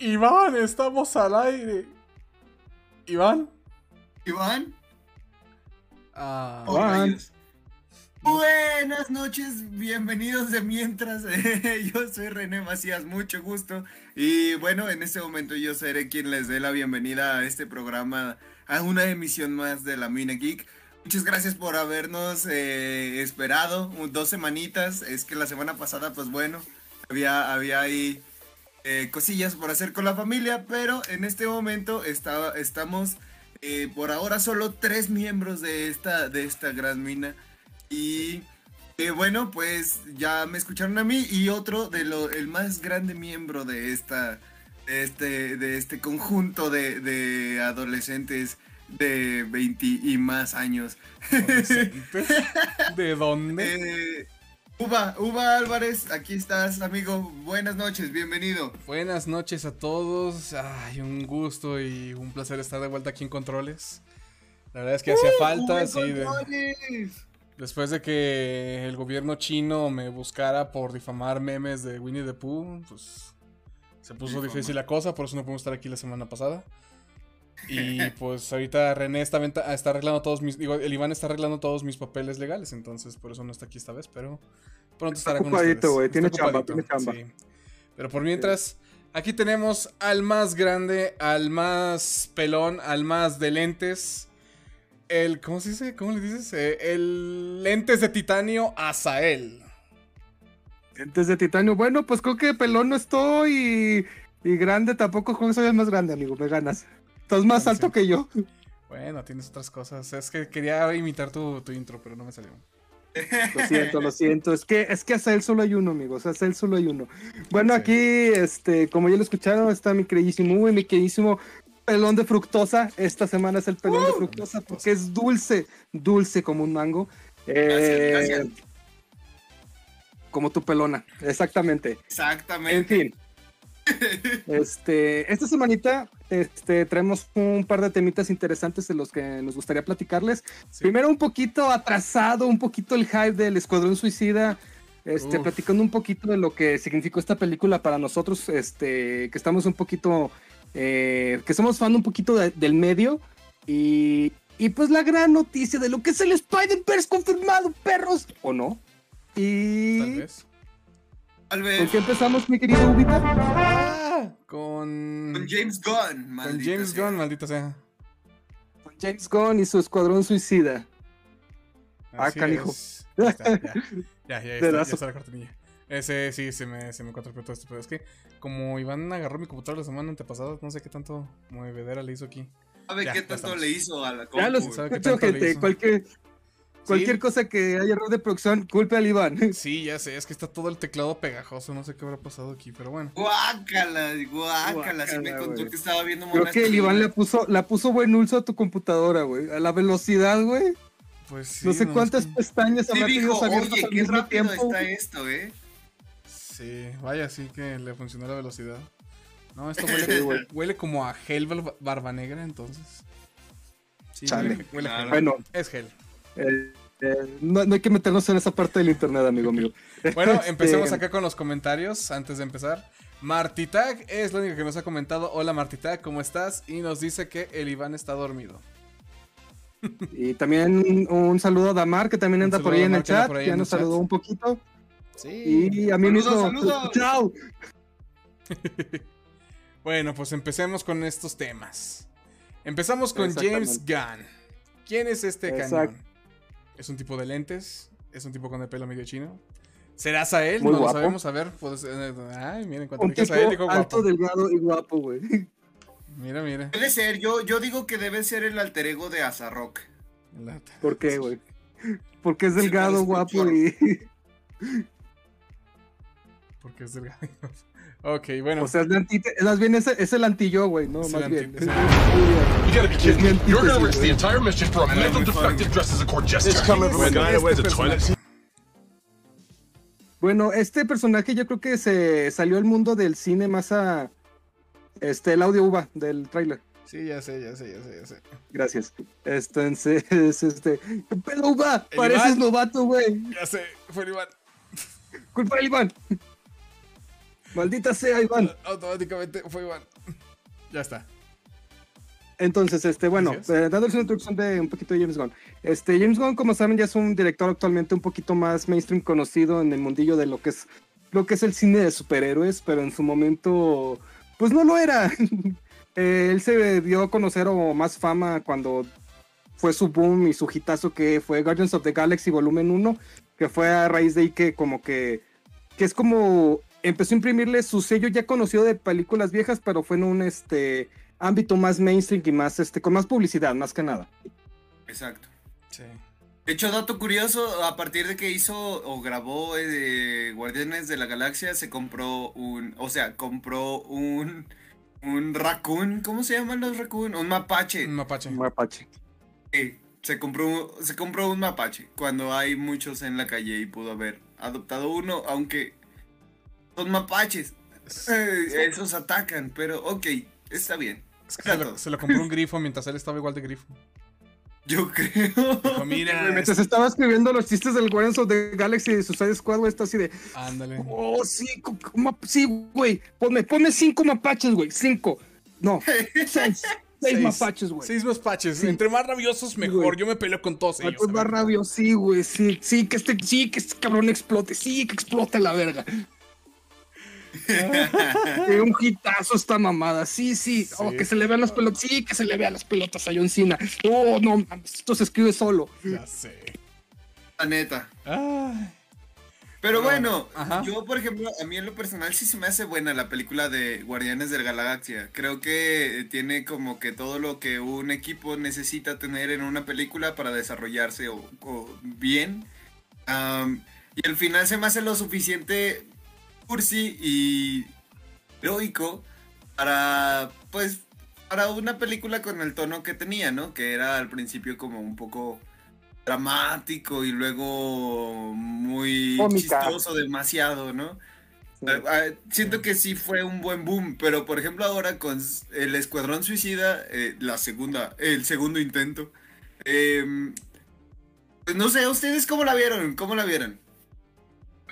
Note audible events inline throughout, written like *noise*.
Iván, estamos al aire. Iván. Iván. Ah, Oh, rayos. Buenas noches, bienvenidos de mientras. *laughs* yo soy René Macías, mucho gusto. Y bueno, en este momento yo seré quien les dé la bienvenida a este programa, a una emisión más de la Mina Geek. Muchas gracias por habernos eh, esperado dos semanitas. Es que la semana pasada, pues bueno, había, había ahí eh, cosillas por hacer con la familia, pero en este momento está- estamos eh, por ahora solo tres miembros de esta, de esta gran mina. Y eh, bueno, pues ya me escucharon a mí y otro de lo, el más grande miembro de esta, de este, de este conjunto de, de adolescentes de 20 y más años. adolescentes. *laughs* ¿De dónde? Uva, Uva Álvarez, aquí estás, amigo. Buenas noches, bienvenido. Buenas noches a todos. Ay, un gusto y un placer estar de vuelta aquí en Controles. La verdad es que hacía falta, Uva sí. de- después de que el gobierno chino me buscara por difamar memes de Winnie the Pooh, pues se puso difícil la cosa, por eso no pudimos estar aquí la semana pasada. Y pues ahorita René está, está arreglando todos mis. Digo, el Iván está arreglando todos mis papeles legales, entonces por eso no está aquí esta vez, pero pronto Está estará con ocupadito, ustedes. Está tiene chamba, tiene chamba. sí. Pero por mientras, aquí tenemos al más grande, al más pelón, al más de lentes. El, ¿cómo se dice? ¿Cómo le dices? Eh, el lentes de titanio Azael. Lentes de titanio. Bueno, pues creo que pelón no estoy y, y grande tampoco. Creo que soy el más grande, amigo. Me ganas. Estás más alto sí. que yo. Bueno, tienes otras cosas. Es que quería imitar tu, tu intro, pero no me salió. Lo siento, lo siento. Es que es que hasta él solo hay uno, amigos. Hasta él solo hay uno. Bueno, Sí. aquí, este, como ya lo escucharon, está mi queridísimo Uwe, mi queridísimo pelón de fructosa. Esta semana es el pelón de fructosa porque es dulce, dulce como un mango. Eh, gracias. Como tu pelona, exactamente. En Exactamente. fin. *laughs* Este, esta semanita este, traemos un par de temitas interesantes de los que nos gustaría platicarles. Sí. Primero un poquito atrasado, un poquito el hype del Escuadrón Suicida. Este, Uf. platicando un poquito de lo que significó esta película para nosotros, este, que estamos un poquito, eh, que somos fan un poquito de- del medio. Y, y pues la gran noticia de lo que es el Spider-Verse confirmado, perros, ¿o no? Tal Y... vez. Tal vez ¿Con qué empezamos, mi querido Ubita? Con. con James Gunn, Con maldita James sea. Gunn, maldita sea. Con James Gunn y su Escuadrón Suicida. Ah, canijo. es. *laughs* Ya, está, ya, ya, ya, ya está, ya está la cortinilla. Ese sí, se me, se me todo esto. Pero es que, como Iván agarró mi computadora la semana antepasada, no sé qué tanto movedera le hizo aquí. ¿Sabe Ya, qué ya tanto le hizo a la Ya los compu? ¿Sabe qué escucho, tanto le gente. hizo? Cualquier, cosa que haya error de producción, culpe al Iván. *laughs* Sí, ya sé, es que está todo el teclado pegajoso. No sé qué habrá pasado aquí, pero bueno. Guácala, guácala, sí me Guácala, contó que estaba viendo Creo que el Iván le puso, la puso buen uso a tu computadora, güey. A la velocidad, güey. Pues sí. no sé cuántas que- pestañas Sí habrá dijo, tenido abiertas oye, al qué mismo rápido tiempo. está esto, ¿eh? Sí, vaya, sí que le funcionó la velocidad. No, esto *laughs* huele, huele como a gel bar- barba negra, entonces. Sí, Chale. huele, huele a gel. Bueno, Es gel. Eh, eh, no, no hay que meternos en esa parte del internet, amigo mío. *laughs* Bueno, Este, empecemos acá con los comentarios antes de empezar. Martitag es la única que nos ha comentado. Hola Martitag, ¿cómo estás? Y nos dice que el Iván está dormido. Y también un saludo a Damar, que también anda por ahí en el chat. Ya nos saludó un poquito. Sí. Y a mí mismo. *laughs* Chao. *laughs* Bueno, pues empecemos con estos temas. Empezamos con James Gunn. ¿Quién es este cañón? ¿Es un tipo de lentes? ¿Es un tipo con el pelo medio chino? ¿Será Sael? Muy no lo sabemos. A ver, pues, eh, ay, miren, cuando Un dije tipo Sael, alto, guapo. delgado y guapo, güey. Mira, mira. Puede ser, yo, yo digo que debe ser el alter ego de Azarrock. La- ¿Por qué, güey? Porque es delgado, guapo y. Porque es delgado. ok, bueno. O sea, es, más bien es, es el anti-yo, güey, no, Es más el bien. anti- es el- You gotta be Es kidding mi me. You're gonna antítesis, risk the entire mission for a mental defective dressed as a court jester. It's coming from a guy that wears a toilet personaje. Bueno, este personaje yo creo que se salió al mundo del cine más a. Este, el audio uva del tráiler. Sí, ya sé, ya sé, ya sé, ya sé. Gracias. Entonces, *laughs* este. ¿Qué pedo, uva? Pareces Iván. novato, güey. Ya sé, fue el Iván. Culpa del Iván. *laughs* Maldita sea, Iván. Automáticamente fue Iván. Ya está. Entonces, este, bueno, eh, dándoles una introducción de un poquito de James Gunn. Este, James Gunn, como saben, ya es un director actualmente un poquito más mainstream conocido en el mundillo de lo que es lo que es el cine de superhéroes, pero en su momento, pues no lo era. *laughs* Eh, él se dio a conocer o más fama cuando fue su boom y su hitazo que fue Guardians of the Galaxy Volumen 1, que fue a raíz de ahí que como que, que es como empezó a imprimirle su sello ya conocido de películas viejas, pero fue en un este ámbito más mainstream y más este con más publicidad, más que nada. Exacto. Sí. De hecho, dato curioso, a partir de que hizo o grabó eh, Guardianes de la Galaxia, se compró un, o sea, compró un, un raccoon, ¿cómo se llaman los raccoon? Un mapache. Un mapache. Un mapache. Sí, se compró, se compró un mapache cuando hay muchos en la calle y pudo haber adoptado uno, aunque son mapaches. *laughs* Eh, esos atacan, pero ok, está bien. Es que se, lo, se lo compró un grifo mientras él estaba igual de grifo. Yo creo. Dijo, mira. Mientras estaba escribiendo los chistes del Guardians of the Galaxy de Suicide Squad, güey, está así de, Ándale. oh, sí, sí, güey, ponme, ponme cinco mapaches, güey, cinco. No, *laughs* seis, seis, Seis. mapaches, güey. Seis mapaches. Sí. Entre más rabiosos, mejor. Yo me peleo con todos ellos. A más ver. rabio, sí, güey, sí, sí, que este, sí, que este cabrón explote, sí, que explote la verga. Que *laughs* un hitazo esta mamada, sí, sí, oh, que se le vean las pelotas, sí, que se le vean las pelotas a John Cena. Oh, no, mames, esto se escribe solo. Ya sé. La neta. Ay. Pero bueno, ajá. yo por ejemplo, a mí en lo personal sí se me hace buena la película de Guardianes de la Galaxia. Creo que tiene como que todo lo que un equipo necesita tener en una película para desarrollarse o, o bien. Y al final se me hace lo suficiente cursi y heroico para, pues, para una película con el tono que tenía, ¿no? Que era al principio como un poco dramático y luego muy Cómica. chistoso demasiado, ¿no? Sí. Ah, ah, Siento que sí fue un buen boom, pero por ejemplo ahora con el Escuadrón Suicida, eh, la segunda, el segundo intento, em, pues no sé, ¿ustedes cómo la vieron? ¿Cómo la vieron?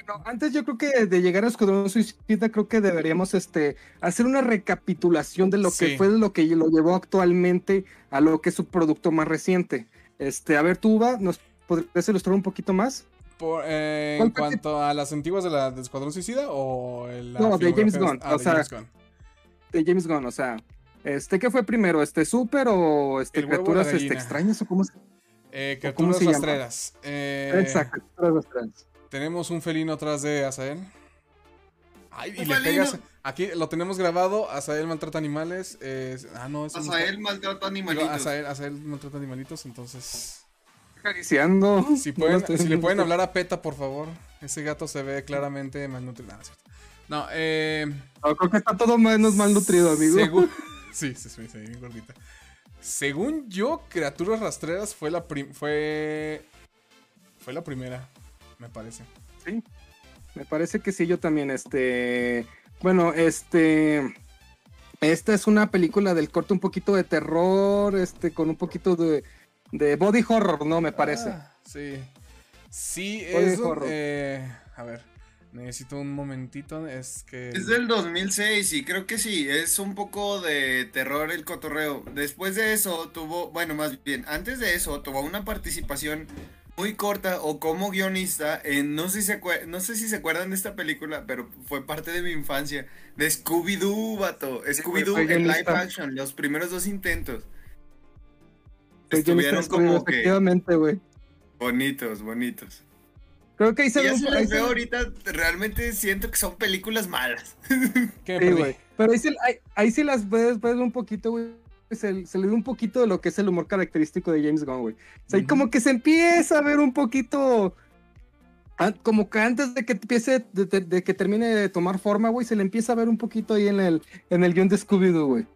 Bueno, antes yo creo que de llegar a Escuadrón Suicida, creo que deberíamos este, hacer una recapitulación de lo Sí. que fue lo que lo llevó actualmente a lo que es su producto más reciente. Este, a ver, tú, Uva, ¿nos podrías ilustrar un poquito más? Por, eh, ¿Cuál en cuanto a las antiguas de la de Escuadrón Suicida o el No, de James Gunn, o sea, James Gunn. De James Gunn, o sea, este, ¿qué fue primero? ¿Este Super o este, la criaturas este, extrañas o cómo se Eh, ¿o cómo se. Eh, Exacto, criaturas. Tenemos un felino atrás de Azael. Ay, y Un le felino. pegas. Aquí lo tenemos grabado. Azael maltrata animales. es- ah, no, es un- Azael maltrata Digo, animalitos. Azael, Azael maltrata animalitos. Entonces, Acariciando. si, pueden, si le pueden hablar a Peta, por favor. Ese gato se ve claramente malnutrido. No, no es cierto. No, eh. No, creo que está todo menos malnutrido, amigo. Según, *laughs* sí, sí, sí, sí, bien gordita. Según yo, Criaturas Rastreras fue la prim- fue fue la primera, me parece. Sí, me parece que sí, yo también, este, bueno, este, esta es una película del corte un poquito de terror, este, con un poquito de, de body horror, ¿no? Me parece. Ah, sí. Sí, Body es un- horror. eh, a ver, necesito un momentito, es que Es del 2006 y creo que sí, es un poco de terror el cotorreo. Después de eso tuvo, bueno, más bien, antes de eso tuvo una participación muy corta o como guionista en, no sé si se, no sé si se acuerdan de esta película, pero fue parte de mi infancia, de Scooby-Doo, vato. Scooby-Doo en live action, los primeros dos intentos. Estuvieron como que efectivamente, güey. bonitos, bonitos. Creo que ahí se Y ve ahí se- veo ahorita, realmente siento que son películas malas. ¿qué me Sí, güey. Pero ahí, sí- ahí, ahí sí las ves, ves un poquito, güey. Se, se le ve un poquito de lo que es el humor característico de James Gunn, güey. O sea, como que se empieza a ver un poquito. Como que antes de que empiece, de, de- de que termine de tomar forma, güey, se le empieza a ver un poquito ahí en el, en el guion de Scooby-Doo, güey.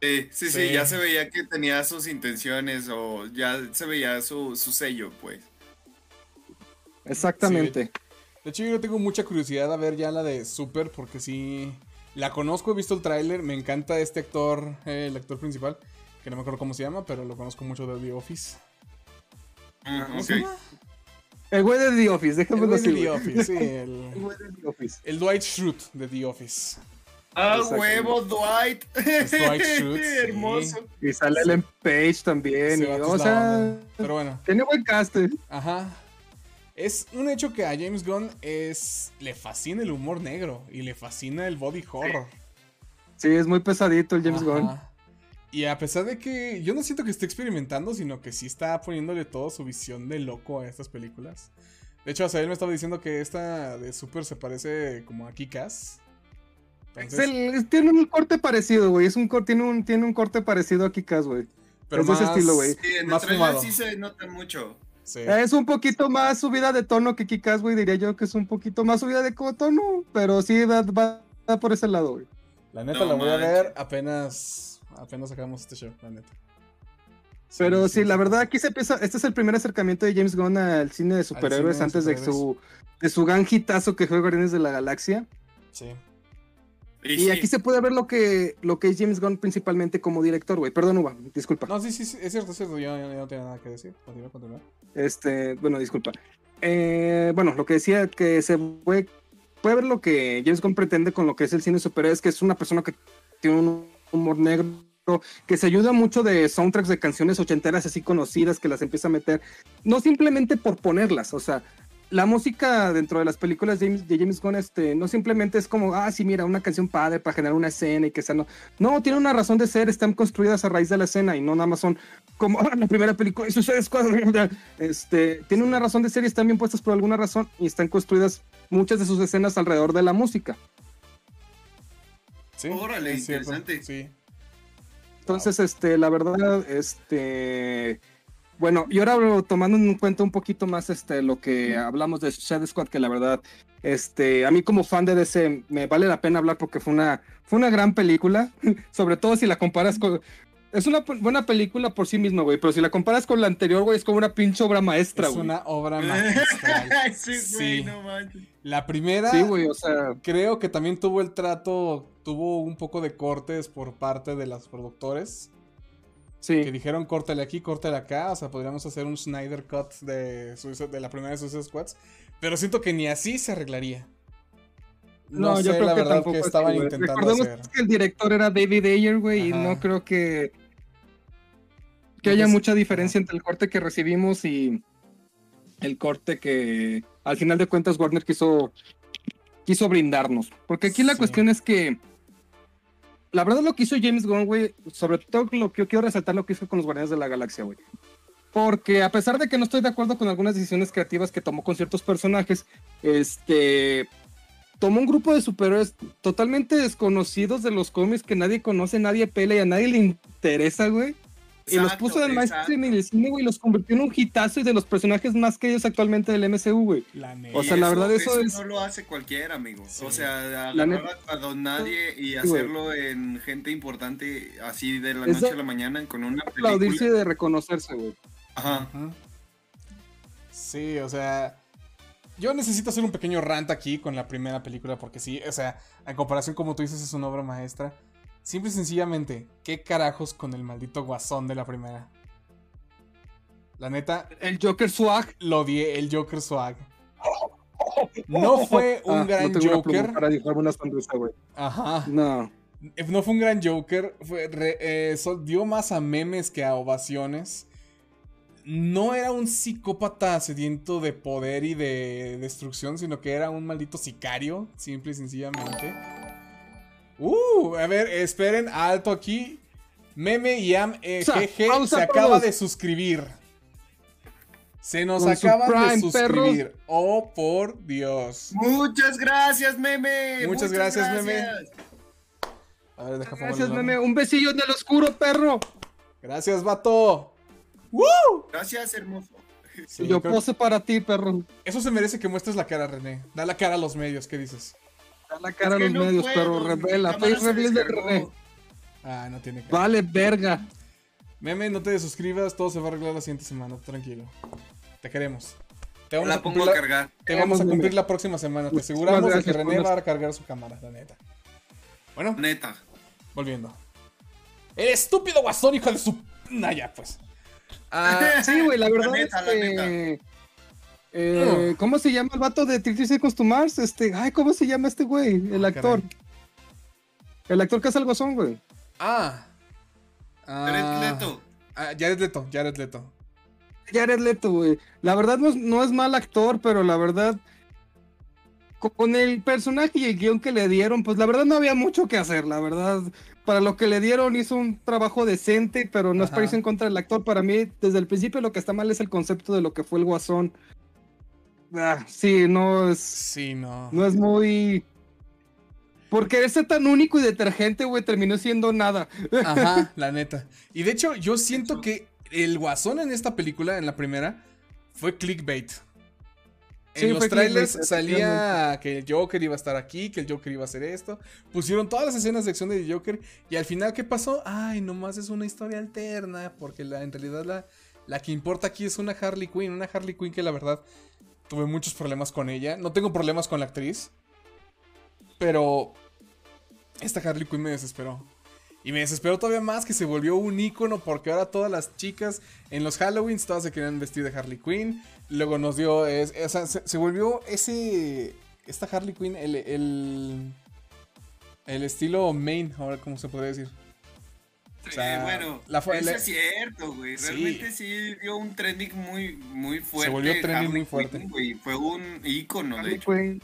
Sí, sí, sí, Sí. ya se veía que tenía sus intenciones o ya se veía su, su sello, pues. Exactamente. De hecho, yo tengo mucha curiosidad a ver ya la de Super, porque sí. La conozco, he visto el tráiler, me encanta este actor, eh, el actor principal, que no me acuerdo cómo se llama, pero lo conozco mucho de The Office. ¿Cómo ok. se llama? El güey de The Office, El déjame güey de. The. Office, sí, El *laughs* el, güey de The Office. el Dwight Schrute de The Office. ¡Ah, huevo, Dwight! Dwight *laughs* Schrute, sí. Hermoso. Y sale Ellen Page también. Y, o sea, onda. Pero bueno, tiene buen cast. eh. ajá. Es un hecho que a James Gunn es le fascina el humor negro y le fascina el body horror. Sí, es muy pesadito el James Ajá. Gunn. Y a pesar de que yo no siento que esté experimentando, sino que sí está poniéndole toda su visión de loco a estas películas. De hecho, Azael me estaba diciendo que esta de Super se parece como a Kikas. Es el- es- tiene un corte parecido, güey. Es un tiene un tiene un corte parecido a Kikas, güey. pero es de ese más, estilo, güey. Sí, en el más trailer fumado. sí se nota mucho. Sí. Es un poquito más subida de tono que Kikas, güey. Diría yo que es un poquito más subida de tono, pero sí va, por ese lado, güey. La neta No la voy a ver apenas apenas sacamos este show, la neta. Pero sí, la verdad, aquí se empieza. Este es el primer acercamiento de James Gunn al cine de superhéroes de antes de superhéroes. su, de su gran hitazo que fue Guardianes de la Galaxia. Sí. Y, Y sí, aquí se puede ver lo que, lo que es James Gunn principalmente como director, güey. Perdón, Uva, disculpa. No, sí, sí, es cierto, es cierto. Yo, yo no tengo nada que decir. Continúa, continúa. Este, bueno, disculpa. Eh, bueno, lo que decía que se puede, ver lo que James Gunn pretende con lo que es el cine superhéroes, que es una persona que tiene un humor negro, que se ayuda mucho de soundtracks de canciones ochenteras así conocidas, que las empieza a meter, no simplemente por ponerlas, o sea, la música dentro de las películas de James, de Gunn, este, no simplemente es como, ah, sí, mira, una canción padre para generar una escena y que sea, no, no, tiene una razón de ser, están construidas a raíz de la escena y no nada más son como ah, la primera película y sucede *laughs* este tiene una razón de ser y están bien puestas por alguna razón y están construidas muchas de sus escenas alrededor de la música Sí. Órale, es interesante. Sí. entonces este la verdad este bueno y ahora tomando en cuenta un poquito más este lo que hablamos de Suicide Squad que la verdad este a mí como fan de DC me vale la pena hablar porque fue una fue una gran película *laughs* sobre todo si la comparas con es una buena película por sí misma, güey, pero si la comparas con la anterior, güey, es como una pinche obra maestra, Es güey. una obra magistral. sí, *laughs* Sí. güey, no manches. La primera, Sí, güey, o sea, creo que también tuvo el trato, tuvo un poco de cortes por parte de los productores. Que sí. dijeron córtale aquí, córtale acá. O sea, podríamos hacer un Snyder Cut de, de la primera de Suicide Squads. Pero siento que ni así se arreglaría. No, sé la verdad tampoco que estaban intentando Recordemos hacer. que el director era David Ayer, güey, y no creo que que haya mucha diferencia entre el corte que recibimos y el corte que al final de cuentas Warner quiso quiso brindarnos. Porque aquí la Sí. cuestión es que la verdad lo que hizo James Gunn, güey, sobre todo lo que yo quiero resaltar lo que hizo con los Guardianes de la Galaxia, güey. Porque a pesar de que no estoy de acuerdo con algunas decisiones creativas que tomó con ciertos personajes, este tomó un grupo de superhéroes totalmente desconocidos de los cómics que nadie conoce, nadie pela y a nadie le interesa, güey. Y los puso mainstream y en el cine, güey, y los convirtió en un hitazo y de los personajes más queridos actualmente del MCU, güey. La. O sea, la verdad, eso es- no lo hace cualquiera, amigo. Sí. O sea, La agarrar a don nadie y Sí, hacerlo en gente importante así de la noche de- a la mañana con una Aplaudirse película. de reconocerse, güey. Ajá. Sí, o sea. Yo necesito hacer un pequeño rant aquí con la primera película, porque sí, o sea, en comparación, como tú dices, es una obra maestra. Simple y sencillamente, ¿qué carajos con el maldito guasón de la primera? La neta, El Joker Swag. lo odié, el Joker Swag. No fue *laughs* un Ah, gran no una pluma Joker. Para una sonrisa, güey. Ajá. No. No fue un gran Joker. Fue re- eh, dio más a memes que a ovaciones. No era un psicópata sediento de poder y de destrucción, sino que era un maldito sicario, simple y sencillamente. Uh, a ver, esperen, alto aquí. Meme Yam eh, Sa- GG se acaba de suscribir. Se nos Con su acaba de suscribir. Oh, por Dios. Muchas gracias, meme. Muchas gracias, meme. A ver, deja Gracias, meme. Un besillo en el oscuro, perro. Gracias, vato. Gracias, hermoso. Sí, Yo creo- pose para ti, perro. Eso se merece que muestres la cara, René. Da la cara a los medios, ¿qué dices? Da la cara Es a los no medios, puedo, perro. Revela. Face reveal de. René. Ah, no tiene cara. Vale, verga. Meme, no te desuscribas, todo se va a arreglar la siguiente semana, tranquilo. Te queremos. Te vamos, La a, pongo cumplir a la, cargar. te vamos a Meme. cumplir la próxima semana. Te aseguramos de que René va a cargar su cámara, la neta. Bueno, Neta. volviendo. El estúpido guasón, hijo de su. Nah, ya, pues. Ah, *laughs* Sí, güey, la verdad neta, es la que. Eh, ¿Cómo se llama el vato de 30 Seconds to Mars? Este, ay, ¿cómo se llama este güey? El Ah, actor. caray. El actor que hace el guasón, güey. Ah. Jared Ah, Leto. ah, Jared Leto, Jared Leto. Jared Leto, güey. La verdad no, es- no es mal actor, pero la verdad. co- Con el personaje y el guion que le dieron, pues la verdad no había mucho que hacer, la verdad. Para lo que le dieron hizo un trabajo decente, pero no es para irse en contra del actor. Para mí, desde el principio lo que está mal es el concepto de lo que fue el guasón. Ah, sí, no es, Sí, no. no es muy... Porque ese tan único y detergente, güey, terminó siendo nada. Ajá, *laughs* la neta. Y de hecho, yo siento que el guasón en esta película, en la primera, fue clickbait. En los trailers salía que el Joker iba a estar aquí, que el Joker iba a hacer esto. Pusieron todas las escenas de acción de Joker. Y al final, ¿qué pasó? Ay, nomás es una historia alterna. Porque la, en realidad la, la que importa aquí es una Harley Quinn. Una Harley Quinn que la verdad tuve muchos problemas con ella. No tengo problemas con la actriz. Pero esta Harley Quinn me desesperó. Y me desesperó todavía más que se volvió un icono porque ahora todas las chicas en los Halloween todas se querían vestir de Harley Quinn. Luego nos dio, es- o sea, se, se volvió ese, esta Harley Quinn, el, el, el estilo main, ahora cómo se podría decir. O sea, Eh, bueno, la eso la- es cierto, güey. Realmente sí dio un trending muy, muy fuerte. volvió trending Harley muy fuerte. Güey. Fue un ícono, de hecho. Quinn.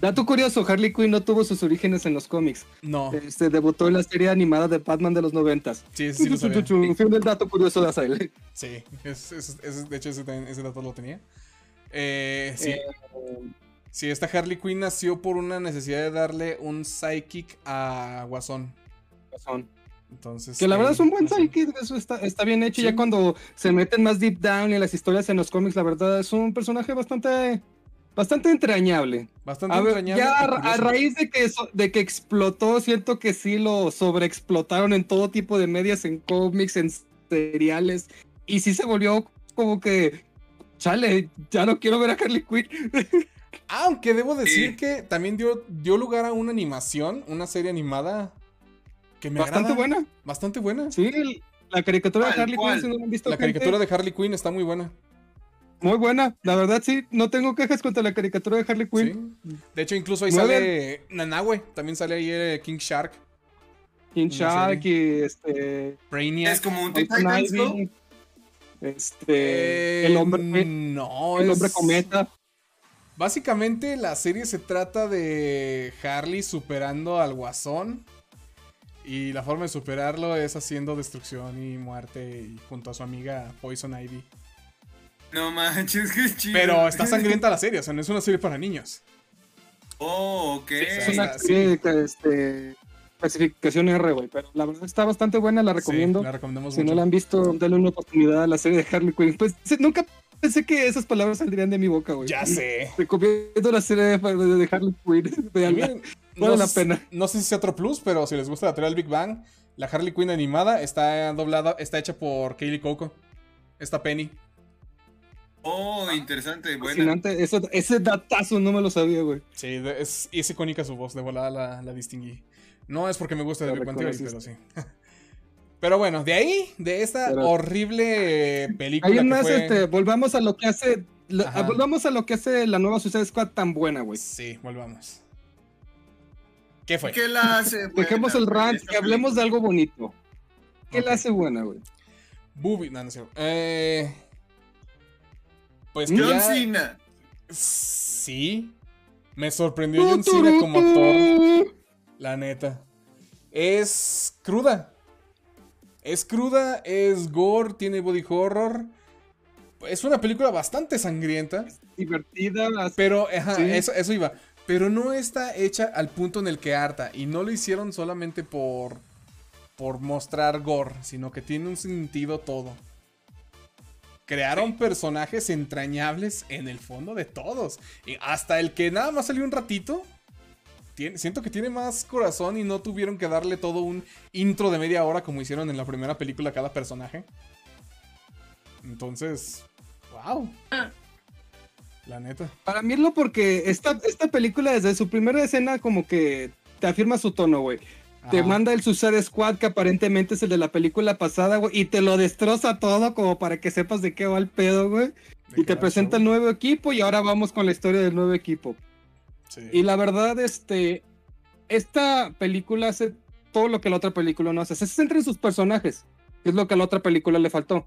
Dato curioso, Harley Quinn no tuvo sus orígenes en los cómics. No, Este, debutó en la serie animada de Batman de los noventas. sí, ese sí lo sabía. Fin del dato curioso de Azael. Sí, es- es- es- de hecho ese, dato lo tenía. Eh, sí, Eh, sí, esta Harley Quinn nació por una necesidad de darle un psychic a Guasón. razón. Entonces. Que la verdad eh, es un buen nació. sidekick, eso está, está bien hecho. Sí. Ya cuando se meten más deep down en las historias en los cómics, la verdad es un personaje bastante, bastante entrañable. Bastante A ver, entrañable. ya a, ra- a curioso. raíz de que, eso- de que explotó, siento que sí lo sobreexplotaron en todo tipo de medias, en cómics, en seriales. Y sí se volvió como que, chale, ya no quiero ver a Harley Quinn. *laughs* Aunque debo decir Sí. que también dio, dio lugar a una animación, una serie animada que me Bastante agrada. buena. Bastante buena. Sí, la caricatura de ¿Cuál, Harley? Quinn, si no la han visto, La gente, caricatura de Harley Quinn está muy buena. Muy buena, la verdad sí, no tengo quejas contra la caricatura de Harley Quinn. Sí. De hecho, incluso ahí sale Nanahue. También sale ahí eh, King Shark. King Shark y este. Brainiac. Es como un Titans, ¿no? Este. Eh, el hombre. No, el es- hombre cometa. Básicamente la serie se trata de Harley superando al guasón. Y la forma de superarlo es haciendo destrucción y muerte y junto a su amiga Poison Ivy. No manches, qué chido. Pero está sangrienta la serie, o sea, no es una serie para niños. Oh, ok. Es una serie de este, clasificación R, güey. Pero la verdad está bastante buena, la recomiendo. Sí, la recomendamos si mucho. no la han visto, denle una oportunidad a la serie de Harley Quinn. Pues sí, nunca pensé que esas palabras saldrían de mi boca, güey. Ya sé. Recomiendo la serie de, de Harley Quinn. *laughs* Vale la sé- pena. No sé si sea otro plus, pero si les gusta la teoría del Big Bang, la Harley Quinn animada está doblada, está hecha por Kaylee Coco. Esta Penny. Oh, interesante, buena. Fascinante. Eso- ese datazo no me lo sabía, güey. Sí, es, es icónica su voz, de volada la, la distinguí. No es porque me gusta de La Big Bang Theory, pero sí. *laughs* Pero bueno, de ahí, de esta Pero- horrible película que unas, fue... este, volvamos a lo que hace. lo- volvamos a lo que hace la nueva Suicide Squad tan buena, güey. Sí, volvamos. ¿Qué fue? ¿Qué la hace? buena, *laughs* Dejemos el rant y hablemos de algo bonito. ¿Qué la hace buena, güey? Booby, no, no cierto. Eh, pues que película? ya- John Cena. Sí. Me sorprendió John Cena como actor. La neta. Es cruda. Es cruda, es gore, tiene body horror. Es una película bastante sangrienta. Divertida. así- Pero, ajá, Sí. eso, eso iba. Pero no está hecha al punto en el que harta. Y no lo hicieron solamente por. por mostrar gore. Sino que tiene un sentido todo. Crearon personajes entrañables en el fondo de todos. Y hasta el que nada más salió un ratito. tiene- siento que tiene más corazón y no tuvieron que darle todo un intro de media hora como hicieron en la primera película a cada personaje. Entonces, wow. La neta. Para mí es lo porque esta, esta película desde su primera escena como que te afirma su tono, güey. Te manda el Suicide Squad que aparentemente es el de la película pasada, güey, y te lo destroza todo como para que sepas de qué va el pedo, güey. Y te presenta el nuevo equipo y ahora vamos con la historia del nuevo equipo. Sí. Y la verdad, este, esta película hace todo lo que la otra película no hace. Se centra en sus personajes, que es lo que a la otra película le faltó.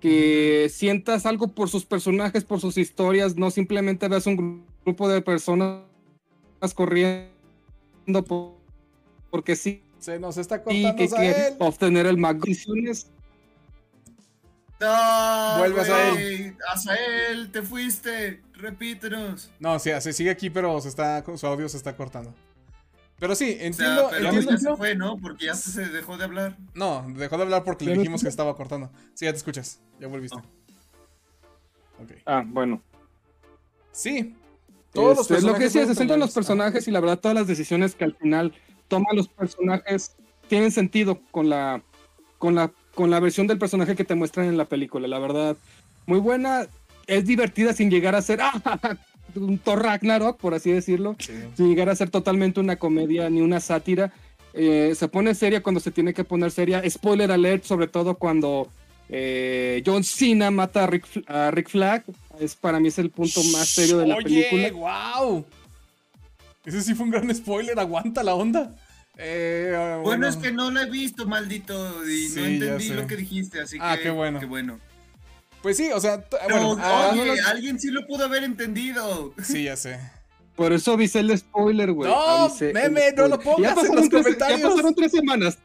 Que sientas algo por sus personajes, por sus historias, no simplemente veas un gru- grupo de personas corriendo por- porque sí, Se nos está y cortando que quieren él. obtener el. Decisiones No, Vuelve, güey, Azael, te fuiste. Repítenos. No, sí, se sigue aquí, pero se está, su audio se está cortando. Pero sí, O sea, entiendo, pero entiendo. ya se fue, ¿no? Porque ya se dejó de hablar. No, dejó de hablar porque le ¿Ya me dijimos que estaba cortando. Sí, ya te escuchas. Ya volviste. Ok. Ah, bueno. Sí. Todos los Este, lo que se centran los buenos. personajes y la verdad todas las decisiones que al final toman los personajes tienen sentido con la con la con la versión del personaje que te muestran en la película. La verdad, muy buena, es divertida sin llegar a ser *laughs* ah, un Thor Ragnarok, por así decirlo, Sí. sin llegar a ser totalmente una comedia ni una sátira. Eh, se pone seria cuando se tiene que poner seria. Spoiler alert, sobre todo cuando eh, John Cena mata a Rick, a Rick Flag. Es, para mí es el punto más serio de la Oye, película. wow. Ese sí fue un gran spoiler, aguanta la onda. Eh, ah, Bueno, es que no lo he visto, maldito, y Sí, no entendí lo que dijiste, así Ah, que qué bueno. Qué bueno. Pues sí, o sea, bueno, ah, oye, no lo- alguien sí lo pudo haber entendido. sí, ya sé. Por eso avisé el spoiler, güey. No, meme, no lo pongas Ya en los tres- comentarios. Ya pasaron tres semanas.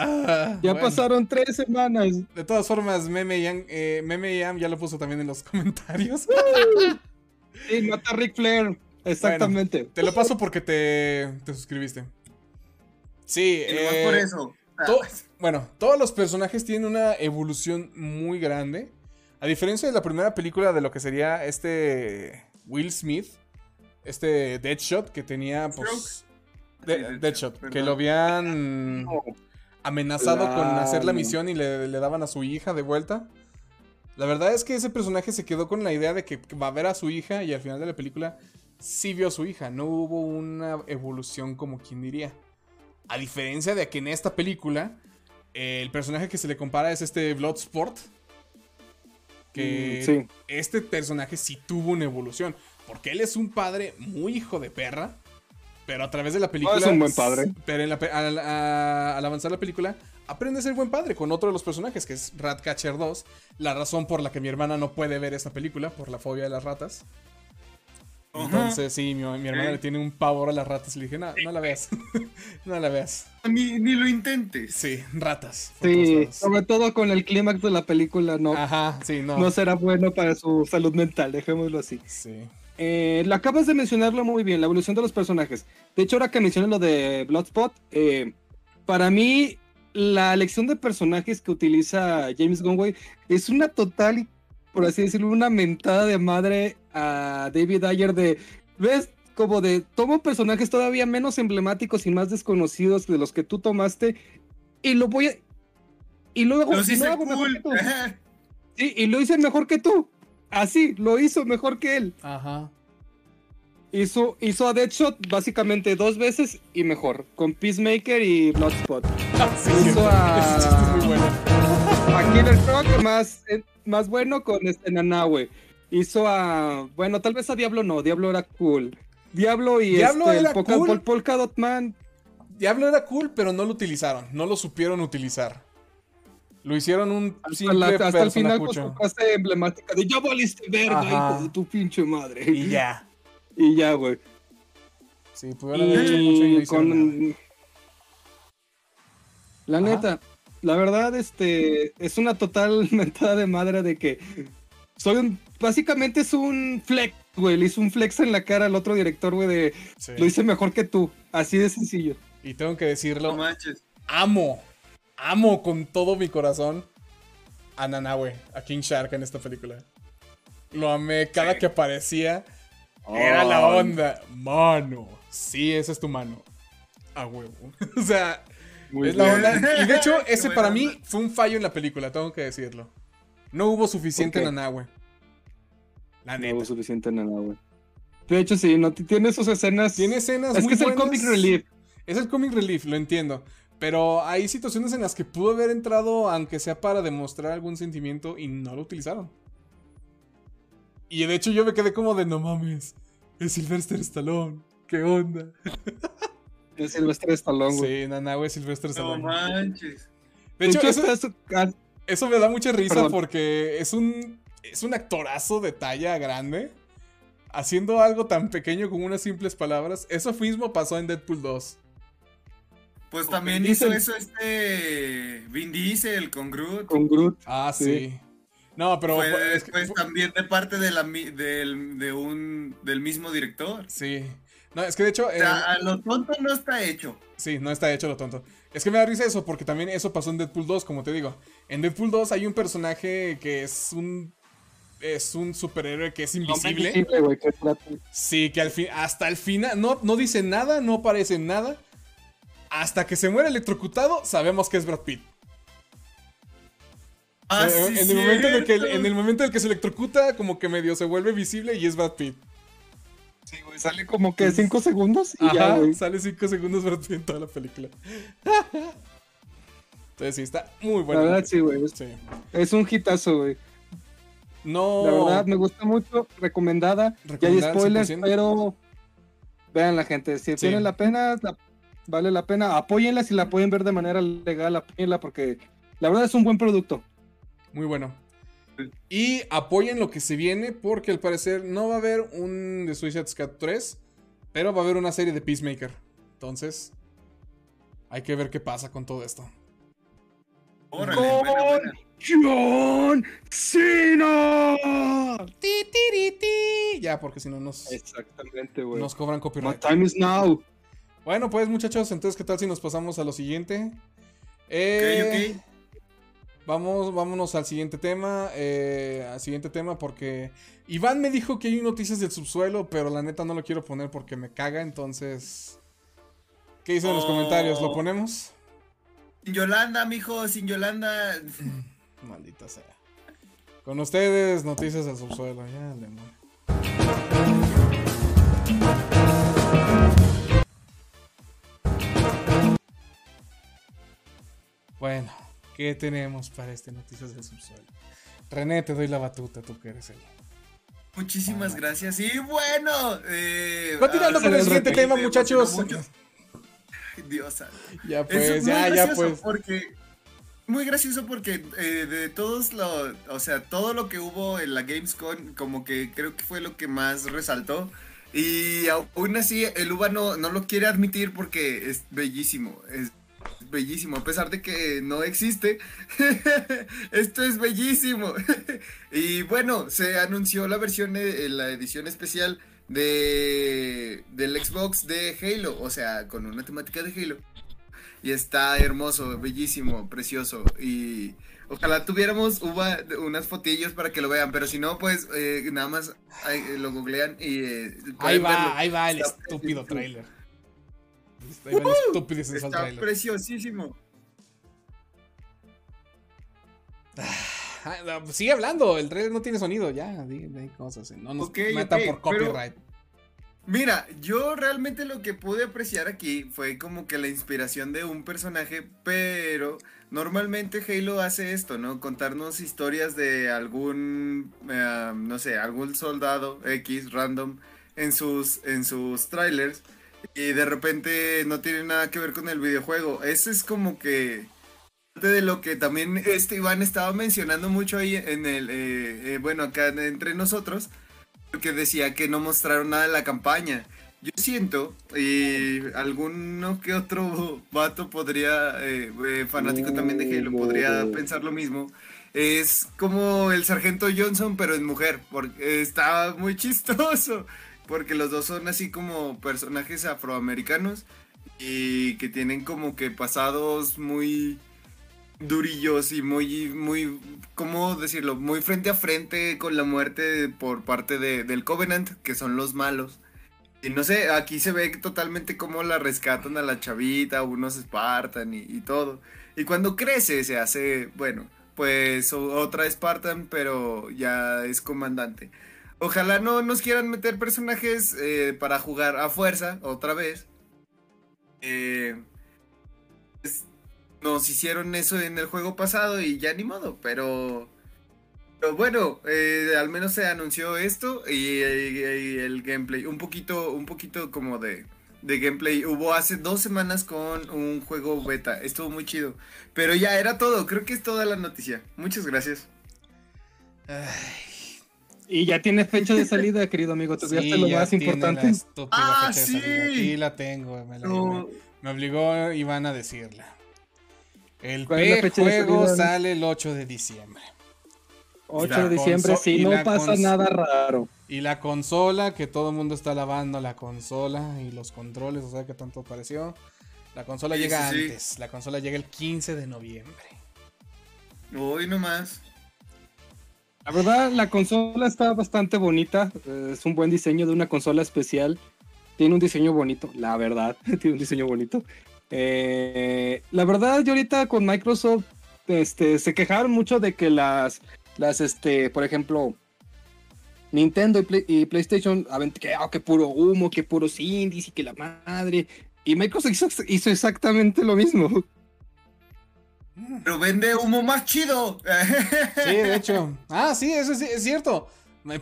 Ah, Ya bueno. pasaron tres semanas. De todas formas, Meme Yam, eh, Meme Yam ya lo puso también en los comentarios. Sí, mata a Rick Flair. Exactamente. te lo paso porque te, te suscribiste. Sí, eh, por eso. Ah, to- bueno, todos los personajes tienen una evolución muy grande. A diferencia de la primera película de lo que sería este Will Smith, este Deadshot que tenía pues de- Sí, Deadshot, Deadshot, que lo habían amenazado con hacer la misión y le, le daban a su hija de vuelta. La verdad es que ese personaje se quedó con la idea de que va a ver a su hija y al final de la película sí vio a su hija. No hubo una evolución como quien diría. A diferencia de que en esta película el personaje que se le compara es este Bloodsport. Que Mm, sí. este personaje sí tuvo una evolución. Porque él es un padre muy hijo de perra. Pero a través de la película. es un buen padre. Pero en la pe- al, a- al avanzar la película, aprende a ser buen padre con otro de los personajes, que es Ratcatcher 2. La razón por la que mi hermana no puede ver esta película, por la fobia de las ratas. Entonces, sí, mi, mi hermana le tiene un pavor a las ratas. Le dije, no, no la veas. *laughs* no la veas. Ni, ni lo intentes. Sí, ratas. Sí, sobre todo con el clímax de la película, no, Ajá, sí, no. no será bueno para su salud mental, dejémoslo así. Sí. Eh, lo acabas de mencionarlo muy bien, la evolución de los personajes. De hecho, ahora que mencionas lo de Bloodspot, eh, para mí la elección de personajes que utiliza James Gunway es una total, y, por así decirlo, una mentada de madre a David Ayer de, ¿ves? Como de, tomo personajes todavía menos emblemáticos y más desconocidos de los que tú tomaste y lo voy a... Y luego lo hice hago mejor que cool. tú. Sí, y lo hice mejor que tú. Así, lo hizo mejor que él. Ajá. Hizo, hizo a Deadshot básicamente dos veces y mejor, con Peacemaker y Bloodspot. Sí, Hizo a- *laughs* es muy bueno. A Killer Croc más, eh, más bueno con este Nanahue. Hizo a. Bueno, tal vez a Diablo no, Diablo era cool. Diablo y Diablo este, era el Polka, cool. Polka Dot Man. Diablo era cool, pero no lo utilizaron. No lo supieron utilizar. Lo hicieron un Hasta, simple la- hasta el final con su frase emblemática de Ya valiste verga, Ajá. hijo de tu pinche madre. Y ya. *laughs* Y ya, güey. Sí, pudieron haber hecho mucho y no nada. con... La Ajá. neta, la verdad, este, es una total *laughs* mentada de madre de que soy un, básicamente es un flex, güey, le hizo un flex en la cara al otro director, güey, de Sí. lo hice mejor que tú, así de sencillo. Y tengo que decirlo, No manches. amo, amo con todo mi corazón a Nanawe, a King Shark en esta película. Lo amé cada Sí. que aparecía. Era la Ay. onda. Mano. Sí, esa es tu mano. A huevo. *laughs* o sea, Muy es la onda. Y de hecho, *laughs* ese para onda. mí fue un fallo en la película, tengo que decirlo. No hubo suficiente. Nanawe. La No neta. hubo suficiente nada, güey. De hecho, sí, no tiene sus escenas. Tiene escenas es muy que es el comic relief. Es el comic relief, lo entiendo. Pero hay situaciones en las que pudo haber entrado, aunque sea para demostrar algún sentimiento, y no lo utilizaron. Y de hecho yo me quedé como de no mames. Es Sylvester Stallone. ¿Qué onda? *laughs* Es Silvestre Stallone, güey. Sí, nana, güey, Sylvester No Stallone. manches. de hecho, ¿En qué eso, ah, eso me da mucha risa Perdón. porque es un, es un actorazo de talla grande. Haciendo algo tan pequeño con unas simples palabras. Eso mismo pasó en Deadpool 2. Pues también hizo Diesel. eso este Vin Diesel con Groot. Con Groot. Ah, sí. Sí. No, pero... Fue es que- después también de parte de la, mi- del, de un, del mismo director. Sí. No, es que de hecho... O sea, eh, a lo tonto no está hecho. Sí, no está hecho lo tonto. Es que me da risa eso, porque también eso pasó en Deadpool 2, como te digo. En Deadpool 2 hay un personaje que es un. Es un superhéroe que es invisible. Invisible, güey, que trata- Sí, que al fin, hasta el final no, no dice nada, no aparece nada. Hasta que se muere electrocutado, sabemos que es Brad Pitt. Ah, Eh, sí, en, el momento en, el que, en el momento en el que se electrocuta, como que medio se vuelve visible y es Brad Pitt. Sí, güey, sale como que cinco segundos y ya, güey. sale 5 segundos Pitt en toda la película. *laughs* Entonces sí, está muy La bueno. verdad, sí, güey. Es, Sí. es un hitazo, güey. No. La verdad, me gusta mucho. Recomendada. Ya hay Recomendada spoilers, 100%. pero vean la gente. Si Sí. tiene la pena, la- vale la pena. Apóyenla si la pueden ver de manera legal, apóyenla porque la verdad es un buen producto. Muy bueno. Y apoyen lo que se viene porque al parecer no va a haber un The Suicide Squad 3, pero va a haber una serie de Peacemaker. Entonces, hay que ver qué pasa con todo esto. Órale, buena, buena. ¡John Cena! Ti. Ya, porque si no nos, Exactamente, güey. nos cobran My copyright. time is now. Bueno, pues muchachos, entonces, ¿qué tal si nos pasamos a lo siguiente? Eh, Ok, ok. Vamos, vámonos al siguiente tema. eh, al siguiente tema porque Iván me dijo que hay noticias del subsuelo, pero la neta no lo quiero poner porque me caga, entonces... ¿Qué dicen en los Oh. comentarios? ¿Lo ponemos? Sin Yolanda, mijo, sin Yolanda. *laughs* Maldita sea. Con ustedes, noticias del subsuelo. Ya le muero. Bueno, ¿qué tenemos para este Noticias del Subsuelo? René, te doy la batuta, tú que eres el. Muchísimas gracias. Y bueno, eh, Continuando ah, con el siguiente tema, muchachos. Dios santo. Ya Es pues, ya, ya pues. Porque, muy gracioso porque eh, de todos lo, o sea, todo lo que hubo en la Gamescom, como que creo que fue lo que más resaltó. Y aún así, el UBA no, no lo quiere admitir porque es bellísimo. Es bellísimo, a pesar de que no existe. *laughs* Esto es bellísimo. *laughs* y bueno, se anunció la versión, eh, la edición especial de del Xbox de Halo, o sea, con una temática de Halo. Y está hermoso, bellísimo, precioso. Y ojalá tuviéramos uva- unas fotillos para que lo vean, pero si no, pues eh, nada más eh, lo googlean y eh, Ahí verlo. va, ahí va el Está estúpido trailer. Está trailer. preciosísimo. Ah, no, Sigue hablando, el trailer no tiene sonido, ya, di cosas, no nos Ok, matan ok, por copyright. Mira, yo realmente lo que pude apreciar aquí fue como que la inspiración de un personaje, pero normalmente Halo hace esto, ¿no? Contarnos historias de algún, eh, no sé, algún soldado X random en sus, en sus trailers y de repente no tiene nada que ver con el videojuego. Eso es como que parte de lo que también este Iván estaba mencionando mucho ahí en el, eh, eh, bueno, acá entre nosotros porque decía que no mostraron nada de la campaña. Yo siento, y alguno que otro vato podría, eh, eh, fanático también de Halo, podría pensar lo mismo. Es como el sargento Johnson, pero en mujer, porque está muy chistoso, porque los dos son así como personajes afroamericanos y que tienen como que pasados muy durillos y muy, muy, ¿cómo decirlo? Muy frente a frente con la muerte por parte de, del Covenant, que son los malos. Y no sé, aquí se ve totalmente cómo la rescatan a la chavita, unos Spartan y, y todo. Y cuando crece se hace, bueno, pues otra Spartan, pero ya es comandante. Ojalá no nos quieran meter personajes eh, para jugar a fuerza otra vez. Eh, pues, nos hicieron eso en el juego pasado y ya ni modo, pero bueno, eh, al menos se anunció esto y el gameplay. Un poquito, un poquito como de, de gameplay. Hubo hace dos semanas con un juego beta. Estuvo muy chido. Pero ya era todo. Creo que es toda la noticia. Muchas gracias. Ay, Y ya tiene fecha de salida, querido amigo. Ya sí, lo más importante. la ¡Ah, fecha de salida. sí! Aquí la tengo. Me, la- No. me- me obligó Iván a decirla. El ¿Cuál es la fecha de juego salida? sale el 8 de diciembre. 8 la de diciembre, si no pasa nada raro. Y la consola, que todo el mundo está lavando la consola y los controles, o sea que tanto pareció. La consola Sí, llega sí, sí. antes. La consola llega el 15 de noviembre. Hoy nomás. La verdad, la consola está bastante bonita. eh, Es un buen diseño de una consola especial. Tiene un diseño bonito, la verdad. *laughs* Tiene un diseño bonito. Eh, la verdad, yo ahorita con Microsoft este, se quejaron mucho de que las, las este, por ejemplo, Nintendo y, Play- y PlayStation, que, ah, que puro humo, que puros indies y que la madre. Y Microsoft hizo exactamente lo mismo. Pero vende humo más chido. Sí, de hecho. Ah, sí, eso es, es cierto.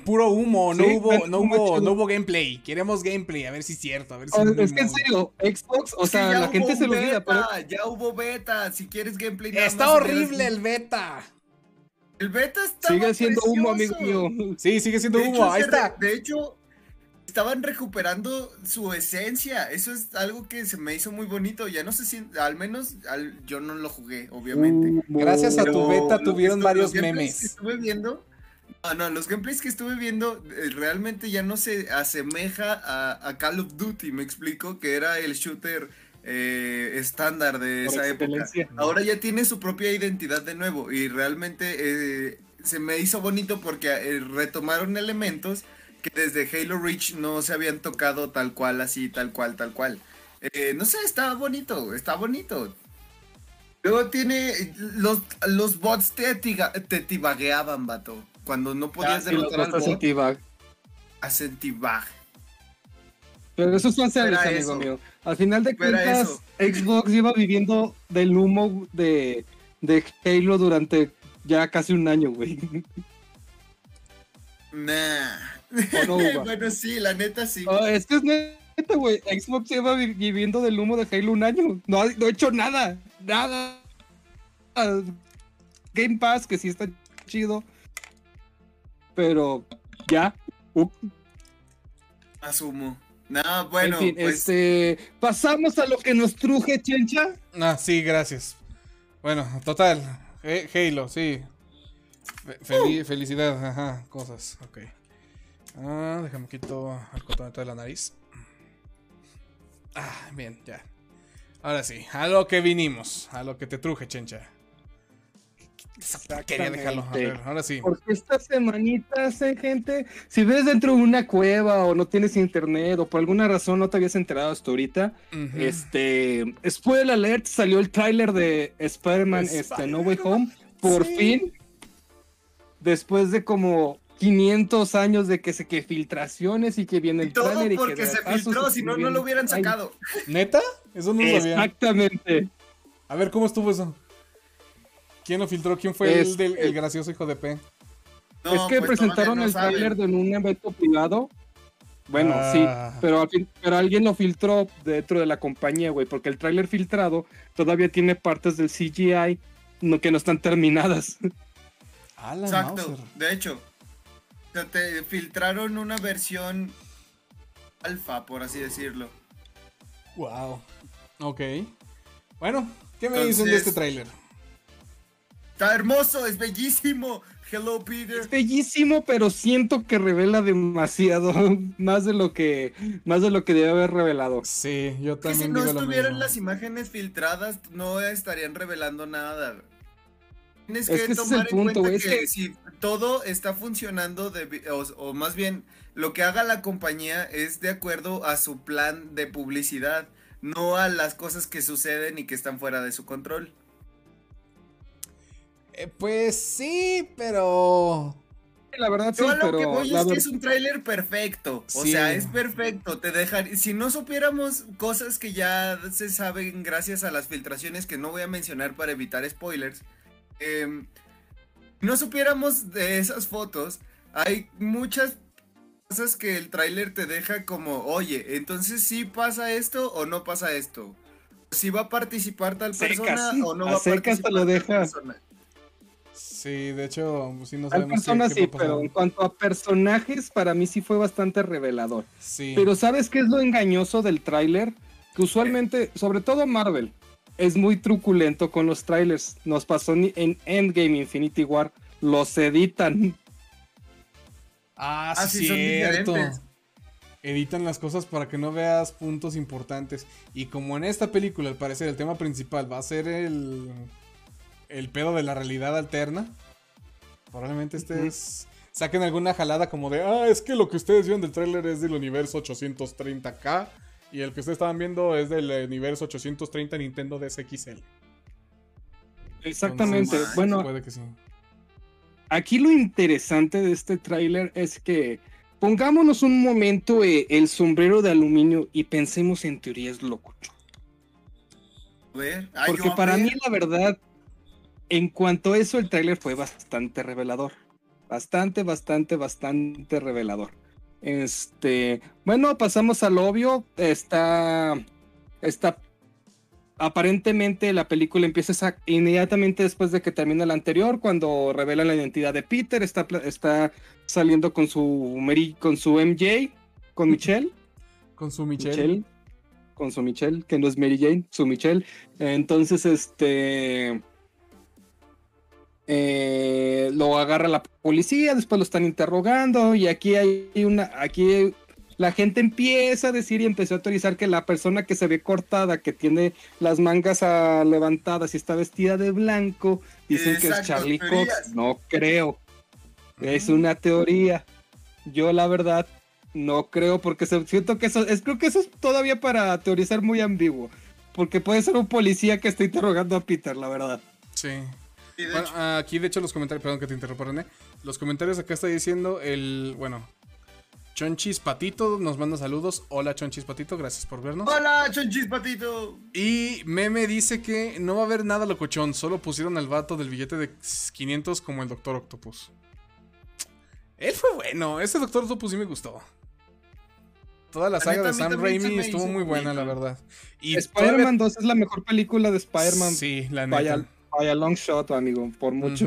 Puro humo, no Sí, hubo, no humo hubo, no hubo gameplay. Queremos gameplay, a ver si es cierto, a ver si es es que en serio, Xbox, o Sí, sea, ya la gente se lo olvida, pero Ya hubo beta. Si quieres gameplay. nada Está más horrible el beta. El beta está. sigue siendo humo, amigo mío. Sí, sigue siendo De humo, hecho, ahí está. de hecho, estaban recuperando su esencia. Eso es algo que se me hizo muy bonito. Ya no sé si, al menos al- yo no lo jugué, obviamente. Gracias a tu beta tuvieron varios memes. que estuve viendo. No, no, los gameplays que estuve viendo eh, realmente ya no se asemeja a, a Call of Duty, me explico, que era el shooter eh, estándar de Por esa época. Ahora ya tiene su propia identidad de nuevo y realmente eh, se me hizo bonito porque eh, retomaron elementos que desde Halo Reach no se habían tocado tal cual, así, tal cual, tal cual. Eh, no sé, está bonito, está bonito. Luego tiene. Los, los bots te, atiga- te tibagueaban, vato. Cuando no podías Ah, derrotar al bot, tibag. hacen tibag. Pero eso son Fuera amigo eso. mío. Al final de Fuera cuentas, Xbox iba viviendo del humo de, de Halo durante ya casi un año, güey. Nah. ¿O no, Uva? *laughs* bueno, sí, la neta sí. Ah, es que es neta, güey. Xbox lleva vi- viviendo del humo de Halo un año. No, ha- no ha hecho nada. Nada. Ah, Game Pass, que sí está chido. Pero ya. Uh, Asumo. No, bueno, en fin, pues. este. Pasamos a lo que nos truje, chencha. Ah, sí, gracias. Bueno, total. Halo, sí. Fe- feli- Felicidad, ajá, cosas, ok. Ah, déjame quito el cotonete de la nariz. Ah, bien, ya. Ahora sí, a lo que vinimos, a lo que te truje, chencha. Quería dejarlo, a ver, ahora sí. Porque estas semanitas, eh, gente, si ves dentro de una cueva o no tienes internet o por alguna razón no te habías enterado hasta ahorita, Ujú. este, spoiler alert, salió el tráiler de Spider-Man este, No Way Home, por sí. fin, después de como 500 años de que se que filtraciones y que viene el Todo tráiler y que porque se filtró, si no, no lo hubieran Ay, sacado. ¿Neta? Eso no lo sabía. Exactamente. A ver, ¿cómo estuvo eso? ¿Quién lo filtró? ¿Quién fue el, Este- del, el gracioso hijo de P? No, es que pues presentaron no el tráiler en un evento privado. Bueno, Ah. sí, pero, al fin- pero alguien lo filtró dentro de la compañía, güey, porque el tráiler filtrado todavía tiene partes del CGI no, que no están terminadas. *laughs* Ah, la Exacto, Mauser. de hecho. O sea, te filtraron una versión alfa, por así decirlo. Wow. Ok. Bueno, ¿qué me dicen de Entonces- este tráiler? Está hermoso, es bellísimo. Hello, Peter. Es bellísimo, pero siento que revela demasiado, *laughs* más de lo que, más de lo que debe haber revelado. Sí, yo Que también si no digo estuvieran las imágenes filtradas, no estarían revelando nada. Tienes Es que, que ese es tomar en punto, cuenta es que, que- si todo está funcionando, de- o, o más bien, lo que haga la compañía es de acuerdo a su plan de publicidad, no a las cosas que suceden y que están fuera de su control. Eh, pues sí, pero. La verdad sí, Yo a lo pero que voy es que es un tráiler perfecto. O Sí. sea, es perfecto. Te dejar. Si no supiéramos cosas que ya se saben gracias a las filtraciones que no voy a mencionar para evitar spoilers. Em, no supiéramos de esas fotos, hay muchas cosas que el tráiler te deja como, oye, entonces sí pasa esto o no pasa esto. Si va a participar tal persona sí, o no a va a participar lo tal deja. persona. Sí, de hecho, pues, sí no sabemos personas qué sí, pero en cuanto a personajes, para mí sí fue bastante revelador. Sí. Pero ¿sabes qué es lo engañoso del tráiler? Que usualmente, sobre todo Marvel, es muy truculento con los trailers. Nos pasó en Endgame Infinity War, los editan. Ah, Ah, sí, sí, son cierto. Editan las cosas para que no veas puntos importantes. Y como en esta película, al parecer, el tema principal va a ser el. El pedo de la realidad alterna. Probablemente estés. Saquen alguna jalada como de. Ah, es que lo que ustedes vieron del tráiler es del universo 830K. Y el que ustedes estaban viendo es del universo 830 Nintendo DSXL. Exactamente. Entonces, bueno, Puede que sí. aquí lo interesante de este tráiler es que pongámonos un momento eh, el sombrero de aluminio y pensemos en teorías locucho. Porque para mí, la verdad, en cuanto a eso, el tráiler fue bastante revelador. Bastante, bastante, bastante revelador. Este, bueno, pasamos al obvio. Está, está, aparentemente la película empieza inmediatamente después de que termina la anterior, cuando revelan la identidad de Peter, está, está saliendo con su, Mary- con su MJ, con Michelle. *laughs* Con su Michelle. Michelle, con su Michelle, que no es Mary Jane, su Michelle. Entonces, este. Eh, lo agarra la policía, después lo están interrogando. Y aquí hay una. Aquí la gente empieza a decir y empezó a autorizar que la persona que se ve cortada, que tiene las mangas ah, levantadas y está vestida de blanco, dicen que es Charlie teorías. Cox. No creo. Es una teoría. Yo la verdad no creo porque se- siento que eso es creo que eso es todavía para teorizar muy ambiguo, porque puede ser un policía que está interrogando a Peter, la verdad. Sí. Sí, de Bueno, hecho, aquí de hecho los comentarios, perdón que te interrumpa René, los comentarios acá está diciendo el, bueno, Chonchis Patito nos manda saludos, hola Chonchis Patito, gracias por vernos. Hola, chonchis patito. Y Meme dice que no va a haber nada locochón, solo pusieron al vato del billete de 500 como el Doctor Octopus. Él fue bueno, ese Doctor Octopus sí me gustó. Toda la La saga neta, de Sam Raimi estuvo muy buena, la verdad. Y Spider-Man 2 es la mejor película de Spider-Man. Sí, la neta. vaya long shot, amigo, por mucho,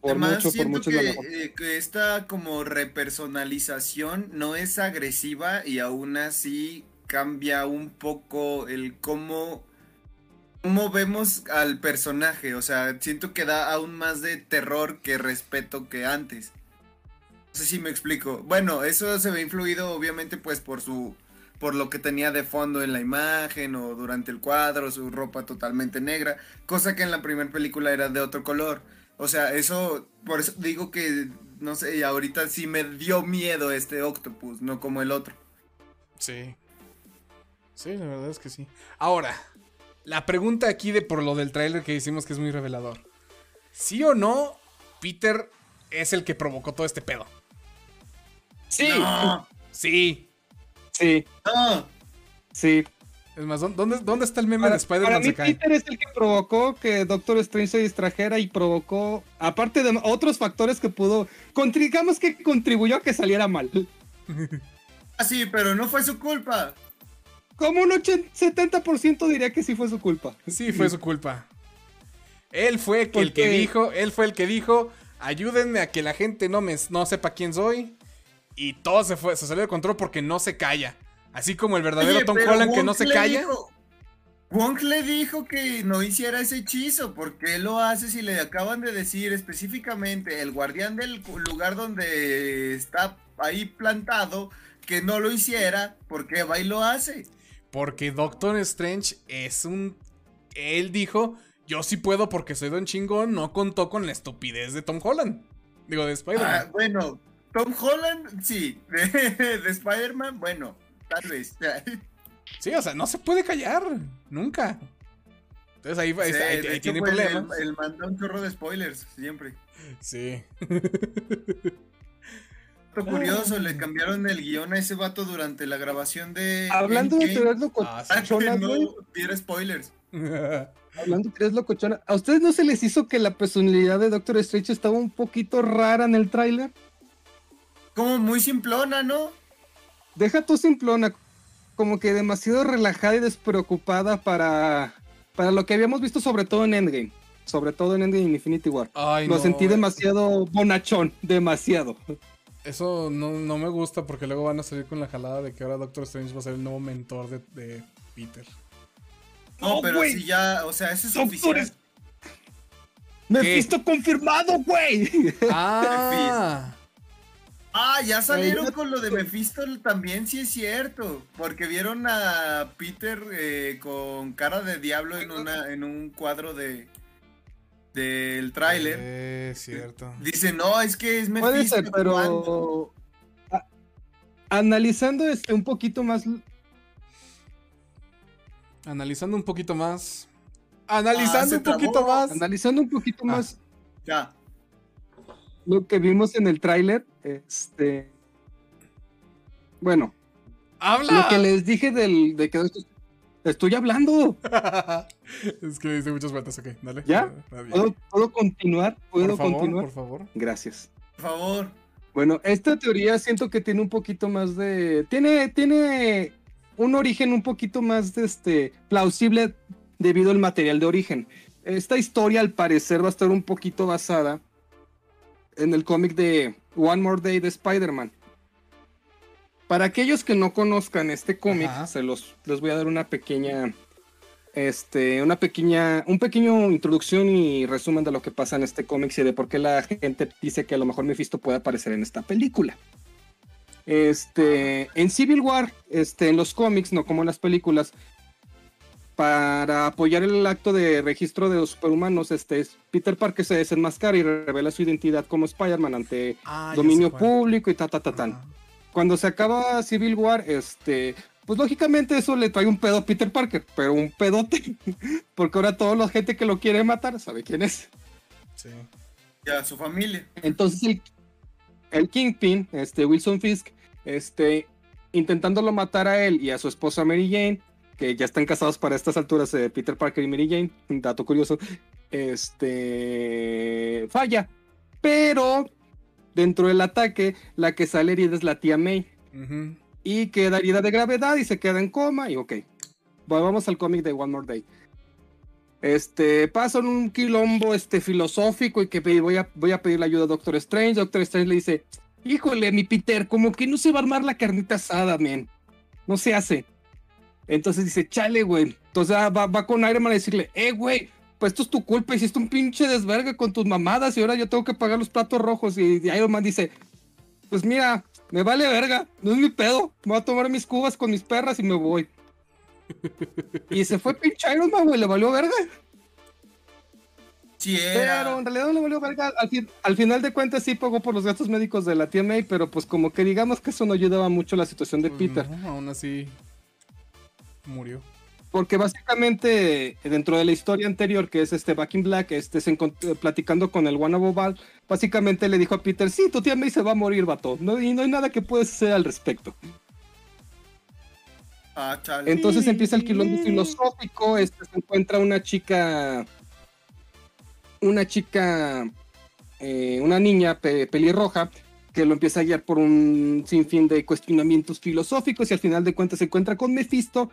por Además, mucho, por siento mucho que, la mejor. eh, que esta como repersonalización no es agresiva y aún así cambia un poco el cómo, cómo vemos al personaje. O sea, siento que da aún más de terror que respeto que antes. No sé si me explico. Bueno, eso se ve influido obviamente pues por su por lo que tenía de fondo en la imagen o durante el cuadro, su ropa totalmente negra, cosa que en la primera película era de otro color. O sea, eso, por eso digo que, no sé, y ahorita sí me dio miedo este octopus, no como el otro. Sí. Sí, la verdad es que sí. Ahora, la pregunta aquí de por lo del tráiler que hicimos que es muy revelador. ¿Sí o no Peter es el que provocó todo este pedo? Sí, No, Sí. Sí, no. sí. Es más, ¿dó- ¿dónde, dónde está el meme Para, de para Spider-Man mí se cae? Peter es el que provocó que Doctor Strange se distrajera y provocó, aparte de otros factores que pudo, digamos que contribuyó a que saliera mal. Ah, sí, pero no fue su culpa. Como un 80, 70% diría que sí fue su culpa. Sí, fue su culpa. Él fue que el que dijo, él fue el que dijo, ayúdenme a que la gente no me no sepa quién soy. Y todo se fue, se salió de control porque no se calla. Así como el verdadero Oye, Tom Holland que no se calla. dijo- Wong le dijo que no hiciera ese hechizo. ¿Por qué lo hace si le acaban de decir específicamente el guardián del lugar donde está ahí plantado que no lo hiciera? ¿Por qué va y lo hace? Porque Doctor Strange es un. Él dijo: Yo sí puedo porque soy don chingón. No contó con la estupidez de Tom Holland. Digo, de Ah, Spider-Man. bueno, Tom Holland, sí. De, de Spider-Man, bueno, tal vez. *laughs* Sí, o sea, no se puede callar. Nunca. Entonces ahí, ahí, Sí, ahí- de ahí hecho, tiene pues, problemas. El, el manda un chorro de spoilers, siempre. Sí. *laughs* Curioso, le cambiaron el guion a ese vato durante la grabación de. Hablando de teorías Ah, sí. locochonas, no diera spoilers. *laughs* Hablando de tres locochonas, ¿a ustedes no se les hizo que la personalidad de Doctor Strange estaba un poquito rara en el tráiler? Como muy simplona, ¿no? Deja tu simplona, como que demasiado relajada y despreocupada para, para lo que habíamos visto sobre todo en Endgame. Sobre todo en Endgame Infinity War. Ay, lo no, sentí eh, demasiado bonachón, demasiado. Eso no, no me gusta porque luego van a salir con la jalada de que ahora Doctor Strange va a ser el nuevo mentor de, de Peter. No, No, pero güey. si ya, o sea, eso es Doctor oficial. Est- Mephisto confirmado, güey. Ah, *laughs* Ah, ya salieron con lo de Mephisto también, sí es cierto. Porque vieron a Peter eh, con cara de diablo en una, en un cuadro de del tráiler. Eh, cierto. Dice, no, es que es Mephisto. Puede ser, actuando". pero a- analizando este un poquito más, Analizando un poquito más. Analizando un poquito más. analizando un poquito Ah. más Ya. Lo que vimos en el tráiler, este, bueno, ¡Habla! lo que les dije del de que estoy hablando. *laughs* es que dice muchas vueltas, ok, dale. ¿Ya? ¿Puedo, puedo continuar? ¿Puedo por favor, continuar? por favor. Gracias. Por favor. Bueno, esta teoría siento que tiene un poquito más de. Tiene, tiene un origen un poquito más de este, plausible debido al material de origen. Esta historia, al parecer, va a estar un poquito basada en el cómic de One More Day de Spider-Man. Para aquellos que no conozcan este cómic, se los les voy a dar una pequeña. Este, una pequeña, un pequeño introducción y resumen de lo que pasa en este cómic y de por qué la gente dice que a lo mejor Mephisto puede aparecer en esta película. Este, en Civil War, este, en los cómics, no como en las películas, para apoyar el acto de registro de los superhumanos, este, Peter Parker se desenmascara y revela su identidad como Spider-Man ante Ah, dominio público y ta, ta, ta, tan cuando se acaba Civil War, este, pues lógicamente eso le trae un pedo a Peter Parker, pero un pedote, *laughs* porque ahora toda la gente que lo quiere matar sabe quién es. Sí. Ya, su familia. Entonces el, el Kingpin, este, Wilson Fisk, este, intentándolo matar a él y a su esposa Mary Jane, que ya están casados para estas alturas, eh, Peter Parker y Mary Jane, un dato curioso, este, falla, pero dentro del ataque, la que sale herida es la tía May. Ujú. y queda herida de gravedad y se queda en coma y ok. Bueno, vamos al cómic de One More Day. Este, pasan un quilombo este, filosófico y que voy a, voy a pedir la ayuda a Doctor Strange. Doctor Strange le dice, híjole, mi Peter, como que no se va a armar la carnita asada, men. No se hace. Entonces dice, chale, güey. Entonces ah, va, va con Iron Man a decirle, eh, güey, pues esto es tu culpa, hiciste un pinche desvergue con tus mamadas y ahora yo tengo que pagar los platos rojos. Y Iron Man dice, pues mira, me vale verga, no es mi pedo. Me voy a tomar mis cubas con mis perras y me voy. *laughs* y se fue pinche Iron Man, güey, le valió verga. Sí, Pero en realidad no le valió verga. Al, fin- al final de cuentas sí pagó por los gastos médicos de la tía May, pero pues como que digamos que eso no ayudaba mucho a la situación de Pues Peter. no, aún así murió. Porque básicamente dentro de la historia anterior, que es este Back in Black, este se eh, platicando con el One Val, básicamente le dijo a Peter, sí, tu tía May se va a morir, vato. No, y no hay nada que puedes hacer al respecto. Ah, chale. Entonces empieza el quilombo filosófico, este, se encuentra una chica, una chica, eh, una niña pe- pelirroja, que lo empieza a guiar por un sinfín de cuestionamientos filosóficos y al final de cuentas se encuentra con Mephisto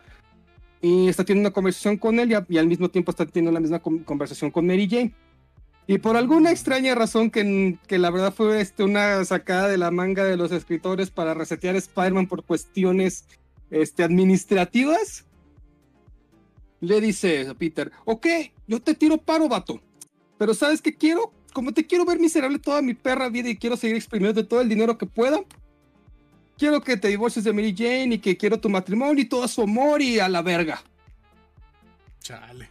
y está teniendo una conversación con él y, a- y al mismo tiempo está teniendo la misma con- conversación con Mary Jane. Y por alguna extraña razón que, que la verdad fue este, una sacada de la manga de los escritores para resetear Spider-Man por cuestiones este, administrativas, le dice a Peter, ok, yo te tiro paro, vato, pero ¿sabes qué quiero? Como te quiero ver miserable toda mi perra vida y quiero seguir exprimiendo todo el dinero que pueda, quiero que te divorcies de Mary Jane y que quiero tu matrimonio y todo su amor y a la verga. Chale.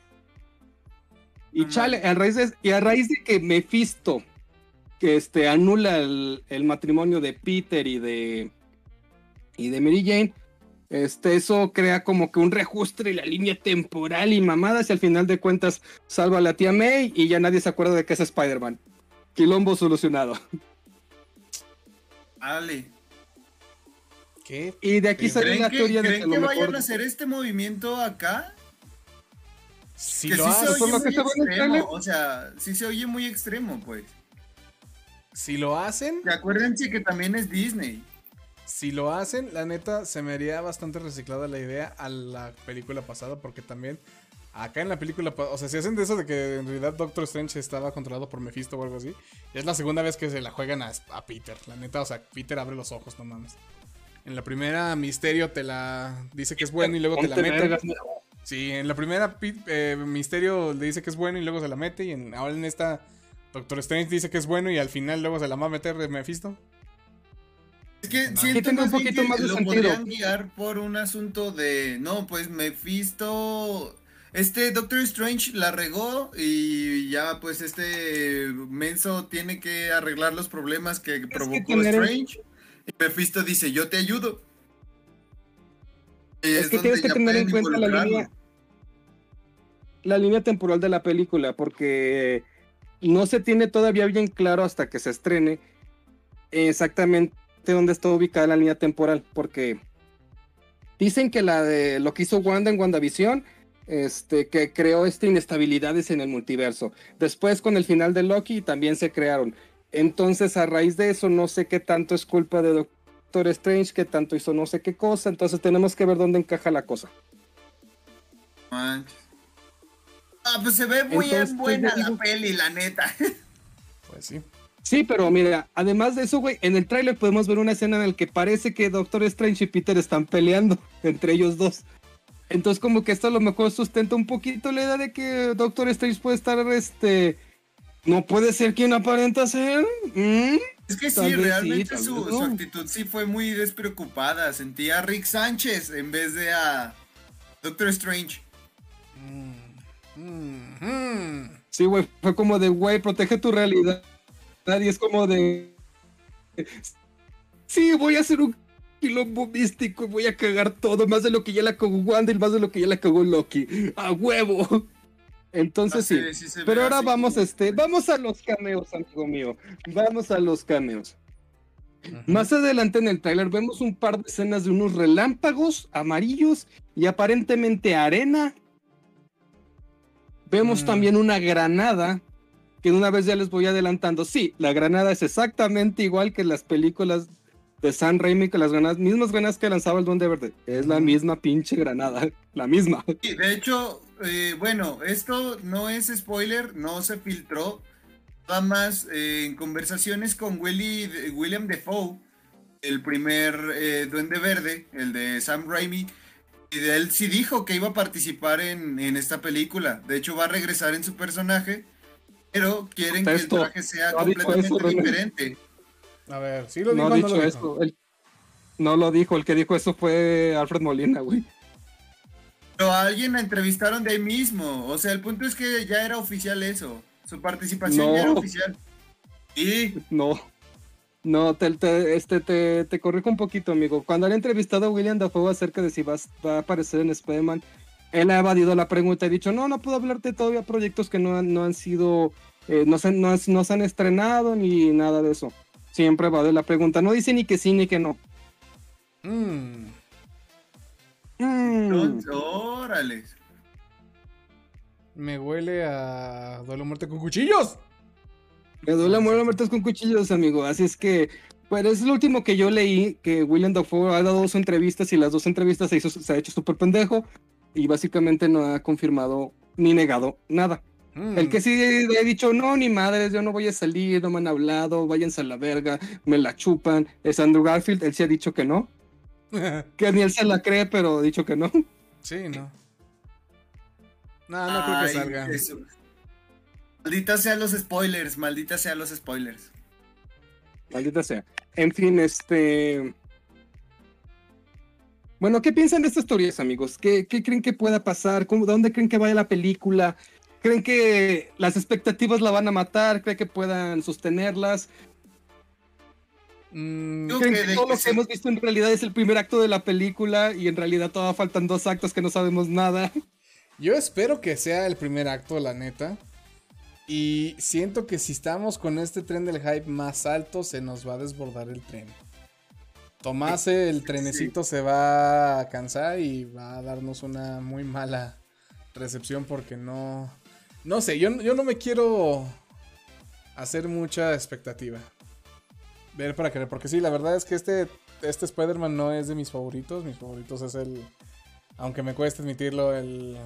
Y No chale, a raíz de, y a raíz de que Mephisto que este, anula el, el matrimonio de Peter y de, y de Mary Jane, este, eso crea como que un reajuste de la línea temporal y mamadas y al final de cuentas salva a la tía May y ya nadie se acuerda de que es Spider-Man. Quilombo solucionado. Ale. ¿Qué? Y de aquí ¿Creen sale ¿Creen una teoría de que que lo vayan mejor... a hacer este movimiento acá? Si que lo, sí hace- se oye por lo que muy extremo, o sea, sí se oye muy extremo, pues. si lo hacen, Y acuérdense que también es Disney. si lo hacen, la neta se me haría bastante reciclada la idea a la película pasada porque también acá en la película, o sea, si hacen de eso de que en realidad Doctor Strange estaba controlado por Mephisto o algo así, es la segunda vez que se la juegan a, a Peter, la neta, o sea, Peter abre los ojos, no mames. En la primera Misterio te la dice que es bueno y luego te la mete. Sí, en la primera eh, Misterio le dice que es bueno y luego se la mete. Y en, ahora en esta Doctor Strange dice que es bueno y al final luego se la va a meter de Mephisto. Es que Aquí siento tengo un poquito que más de lo sentido. podrían guiar por un asunto de, no, pues Mephisto, este Doctor Strange la regó y ya pues este menso tiene que arreglar los problemas que provocó Strange. Y Mephisto dice, yo te ayudo. Y Es que tienes que tener en cuenta la línea, la línea temporal de la película, porque no se tiene todavía bien claro hasta que se estrene exactamente dónde está ubicada la línea temporal, porque dicen que la de lo que hizo Wanda en WandaVision, este, que creó esta inestabilidades en el multiverso. Después con el final de Loki también se crearon. Entonces a raíz de eso no sé qué tanto es culpa de Doctor Strange, qué tanto hizo no sé qué cosa, entonces tenemos que ver dónde encaja la cosa. Manches. Ah, pues se ve muy Entonces, buena pues, yo la digo- peli, la neta. *laughs* Pues sí. Sí, pero mira, además de eso, güey, en el tráiler podemos ver una escena en la que parece que Doctor Strange y Peter están peleando *laughs* entre ellos dos. Entonces, como que esto a lo mejor sustenta un poquito la idea de que Doctor Strange puede estar, este, no puede ser quien aparenta ser. ¿Mm? Es que sí, realmente su, actitud sí fue muy despreocupada. Sentía a Rick Sánchez en vez de a Doctor Strange. Mm. Sí, güey, fue como de, güey, protege tu realidad. Y es como de, sí, voy a hacer un quilombo místico y voy a cagar todo, más de lo que ya la cagó Wanda y más de lo que ya la cagó Loki. ¡A huevo! Entonces sí. Sí se Pero ahora así vamos, como- este, vamos a los cameos, amigo mío. Vamos a los cameos. Más adelante en el tráiler vemos un par de escenas de unos relámpagos amarillos y aparentemente arena. Vemos Mm. también una granada, que de una vez ya les voy adelantando. Sí, la granada es exactamente igual que las películas de San Raimi, que las granadas, mismas granadas que lanzaba el Duende Verde. Es la misma pinche granada, *laughs* la misma. Sí, de hecho, eh, bueno, esto no es spoiler, no se filtró. Nada más eh, en conversaciones con Willy, William Defoe, el primer eh, Duende Verde, el de Sam Raimi, y de él sí dijo que iba a participar en, en esta película. De hecho, va a regresar en su personaje, pero quieren que el traje sea No completamente eso, diferente. A ver, sí lo No dijo. no dicho lo dijo? el- no lo dijo, el que dijo eso fue Alfred Molina, güey. Pero a alguien la entrevistaron de ahí mismo. O sea, el punto es que ya era oficial eso. Su participación ya era oficial. Y No. No, te, te- este, te, te corrijo un poquito, amigo. Cuando han entrevistado a William Dafoe acerca de si va a aparecer en Spider-Man, él ha evadido la pregunta y ha dicho, no, no puedo hablarte todavía de proyectos que no han, no han sido, eh, no, se, han- no, no se han estrenado ni nada de eso. Siempre evade la pregunta. No dice ni que sí ni que no. Mm. Mm. órale. Me huele a duelo a muerte con cuchillos. Me duele muerte con cuchillos, amigo. Así es que, pues es lo último que yo leí, que William Dafoe ha dado dos entrevistas y las dos entrevistas se, hizo, se ha hecho súper pendejo y básicamente no ha confirmado ni negado nada. Mm. El que sí ha dicho, no, ni madres, yo no voy a salir, no me han hablado, váyanse a la verga, me la chupan. Es Andrew Garfield, él sí ha dicho que no. *laughs* Que ni él se la cree, pero dicho que no. sí, no. No, no creo que salga. eso. Maldita sean los spoilers, maldita sean los spoilers. Maldita sea. En fin, este. Bueno, ¿qué piensan de estas teorías, amigos? ¿Qué, qué creen que pueda pasar? ¿Cómo, ¿Dónde creen que vaya la película? ¿Creen que las expectativas la van a matar? ¿Creen que puedan sostenerlas? Mm, Yo- ¿Creen que todo lo que hemos visto en realidad es el primer acto de la película y en realidad todavía faltan dos actos que no sabemos nada? *laughs* Yo espero que sea el primer acto, la neta. Y siento que si estamos con este tren del hype más alto, se nos va a desbordar el tren. Tomás, *laughs* el trenecito se va a cansar y va a darnos una muy mala recepción porque no. No sé, yo, yo no me quiero hacer mucha expectativa. Ver para creer, porque sí, la verdad es que este, este Spider-Man no es de mis favoritos. Mis favoritos es el. Aunque me cueste admitirlo, el.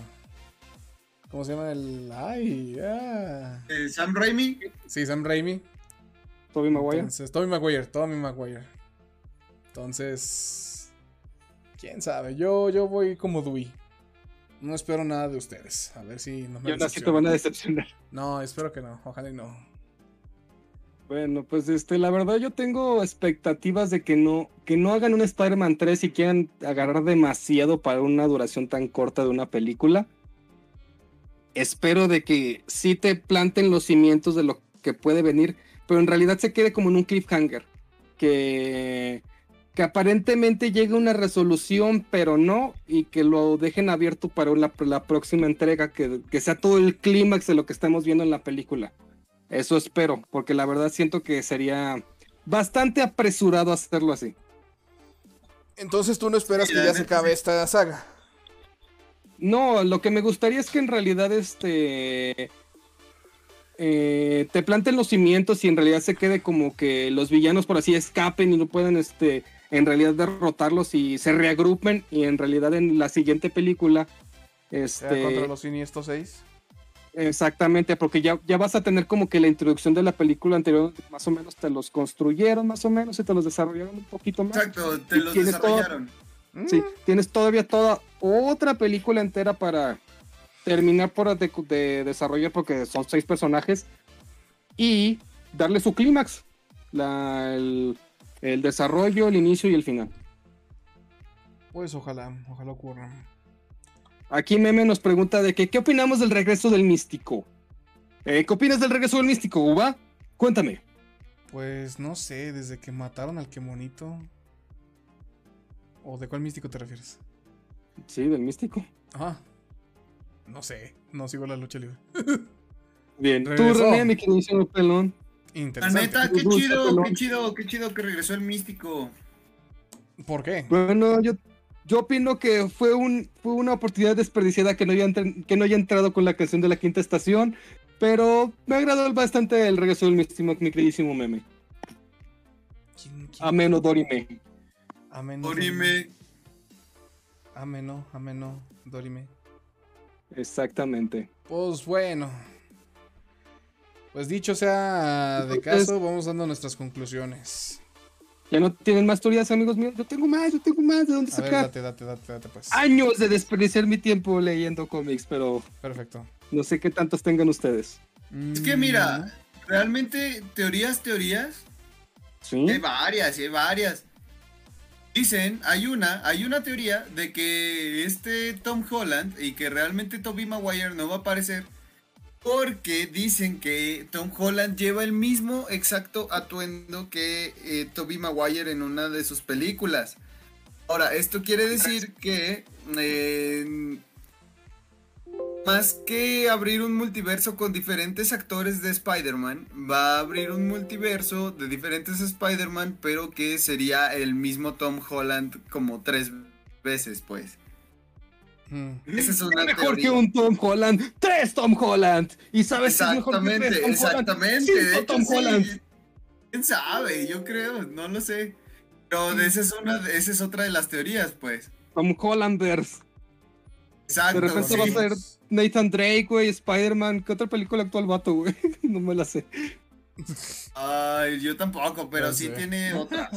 ¿Cómo se llama? El. ¡Ay! ah. Eh, Sam Raimi. Sí, Sam Raimi. Tobey Maguire. Entonces, Tommy Maguire, Tommy Maguire. Entonces, quién sabe. Yo, yo voy como Dewey. No espero nada de ustedes. A ver si no me Y aún así te decepcionan. van a decepcionar. No, espero que no. Ojalá y no. Bueno, pues este, la verdad yo tengo expectativas de que no, que no hagan un Spider-Man 3 y quieran agarrar demasiado para una duración tan corta de una película. Espero de que sí te planten los cimientos de lo que puede venir, pero en realidad se quede como en un cliffhanger. Que, que aparentemente llegue una resolución, pero no, y que lo dejen abierto para la, la próxima entrega, que, que sea todo el clímax de lo que estamos viendo en la película. Eso espero, porque la verdad siento que sería bastante apresurado hacerlo así. Entonces tú no esperas Sí, que ya se acabe esta saga. No, lo que me gustaría es que en realidad este eh, te planten los cimientos y en realidad se quede como que los villanos por así escapen y no puedan este en realidad derrotarlos y se reagrupen y en realidad en la siguiente película este contra los siniestros 6. Exactamente, porque ya, ya vas a tener como que la introducción de la película anterior, más o menos te los construyeron, más o menos, y te los desarrollaron un poquito más. Exacto, te Y los tienes todo- desarrollaron. Sí, tienes todavía toda otra película entera para terminar por de, de desarrollar, porque son seis personajes, y darle su clímax, la- el, el desarrollo, el inicio y el final. Pues ojalá, ojalá ocurra. Aquí Meme nos pregunta de que, ¿qué opinamos del regreso del místico? Eh, ¿Qué opinas del regreso del místico, Uba? Cuéntame. Pues no sé, desde que mataron al que monito. ¿O de cuál místico te refieres? Sí, del místico. Ah. No sé, no sigo la lucha libre. *laughs* Bien. Tú, Regresó. René, mi queridísimo pelón. La Interesante. neta, qué chido, pelón. qué chido, qué chido que regresó el místico. ¿Por qué? Bueno, yo, yo opino que fue, un, fue una oportunidad desperdiciada que no, haya que no haya entrado con la canción de la quinta estación, pero me agradó bastante el regreso del místico, mi queridísimo meme. ¿Quién, quién? Ameno Dorime. Ameno. Dorime. Ameno, ameno, Dorime. Exactamente. Pues bueno. Pues dicho sea de caso, vamos dando nuestras conclusiones. ¿Ya no tienen más teorías, amigos míos? Yo tengo más, yo tengo más de dónde A ver, sacar. date, date, date, date, pues. Años de desperdiciar mi tiempo leyendo cómics, pero Perfecto. no sé qué tantos tengan ustedes. Es que mira, realmente, teorías, teorías, ¿Sí? hay varias, hay varias. Dicen, hay una, hay una teoría de que este Tom Holland y que realmente Tobey Maguire no va a aparecer porque dicen que Tom Holland lleva el mismo exacto atuendo que eh, Tobey Maguire en una de sus películas. Ahora, esto quiere decir que eh, más que abrir un multiverso con diferentes actores de Spider-Man, va a abrir un multiverso de diferentes Spider-Man, pero que sería el mismo Tom Holland como tres veces, pues. Mm. Esa es una mejor teoría. que un Tom Holland. ¡Tres Tom Holland! ¿Y sabes qué es mejor que Exactamente, tres Tom Holland? Cinco Tom sí. Holland. ¿Quién sabe? Yo creo, no lo sé. Pero esa es una, esa es otra de las teorías, pues. Tom Hollanders. Exacto. De repente sí. va a ser Nathan Drake, güey, Spider-Man. ¿Qué otra película actual vato, güey? *laughs* no me la sé. Ay, yo tampoco, pero sí sé. tiene otras.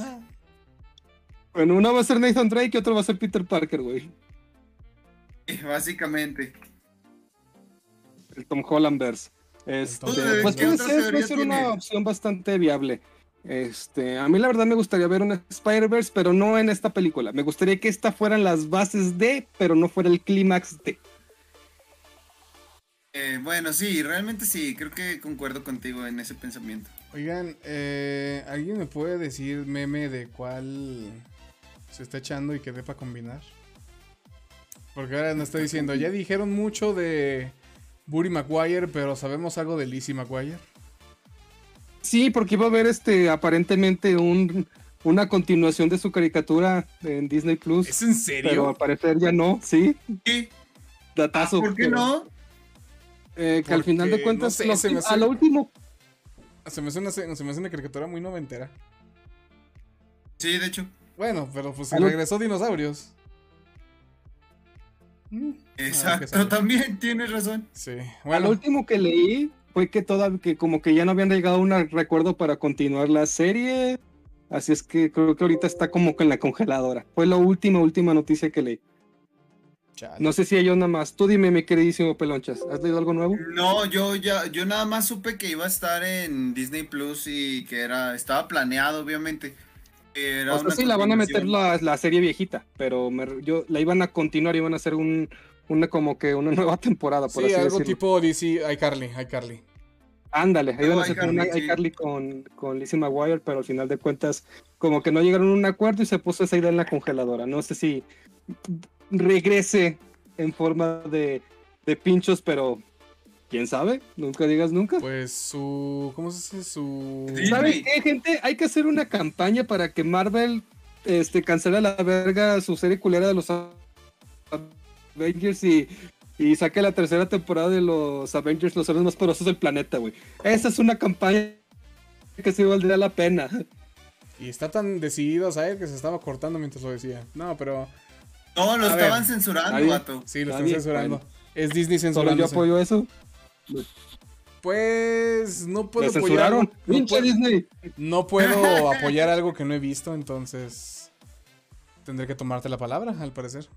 Bueno, una va a ser Nathan Drake y otra va a ser Peter Parker, güey. *laughs* Básicamente. El Tom Hollandverse. Este, pues Holland. puede ¿Qué otra ser, puede ser una opción bastante viable. Este, a mí la verdad me gustaría ver un Spider-Verse, pero no en esta película. Me gustaría que esta fueran las bases de, pero no fuera el clímax de. Eh, bueno, sí, realmente sí, creo que concuerdo contigo en ese pensamiento. Oigan, eh, ¿alguien me puede decir meme de cuál se está echando y que dé para combinar? Porque ahora nos está diciendo, ya dijeron mucho de Burry Maguire, pero ¿sabemos algo de Lizzie Maguire? Sí, porque iba a haber este aparentemente un, una continuación de su caricatura en Disney Plus. ¿Es en Pero serio? al parecer ya no, sí. Sí, datazo. ¿Por qué pero, no? eh, que al final de cuentas, no sé, lo- se me hace- a lo último, Se me hace una, se me hace una caricatura muy noventera. Sí, de hecho. Bueno, pero pues regresó dinosaurios. Mm, Exacto, también tienes razón. Sí, bueno, último que leí fue que toda, que como que ya no habían llegado a un recuerdo para continuar la serie. Así es que creo que ahorita está como que en la congeladora. Fue la última, última noticia que leí. chale. No sé si hay una más. Tú dime, mi queridísimo Pelonchas, ¿has leído algo nuevo? No, yo ya, yo nada más supe que iba a estar en Disney Plus y que era, estaba planeado, obviamente. Era O sea, sí, la van a meter la, la serie viejita, pero me- yo, la iban a continuar, iban a hacer un, una como que una nueva *laughs* temporada, por Sí, así algo decirlo. tipo DC, iCarly, iCarly. Ándale, No, iban a hacer iCarly, una sí. iCarly con, con Lizzie McGuire, pero al final de cuentas, como que no llegaron a un acuerdo y se puso esa idea en la congeladora. No sé si regrese en forma de, de pinchos, pero quién sabe, nunca digas nunca. Pues su. ¿Cómo se dice? Su. Sí. ¿Sabes Disney. qué, gente? Hay que hacer una campaña para que Marvel este, cancele a la verga su serie culera de los Avengers y, y saque la tercera temporada de los Avengers, los héroes más poderosos del planeta, güey. Esa es una campaña que sí valdría la pena. Y está tan decidido a saber que se estaba cortando mientras lo decía. No, pero. No, lo A ver. estaban censurando, Nadie- vato. Sí, lo están censurando. bueno. Es Disney Solo yo censurando. apoyo eso. Pues no puedo Lo apoyar. censuraron. No puedo, Disney. no puedo apoyar algo que no he visto, entonces. Tendré que tomarte la palabra, al parecer.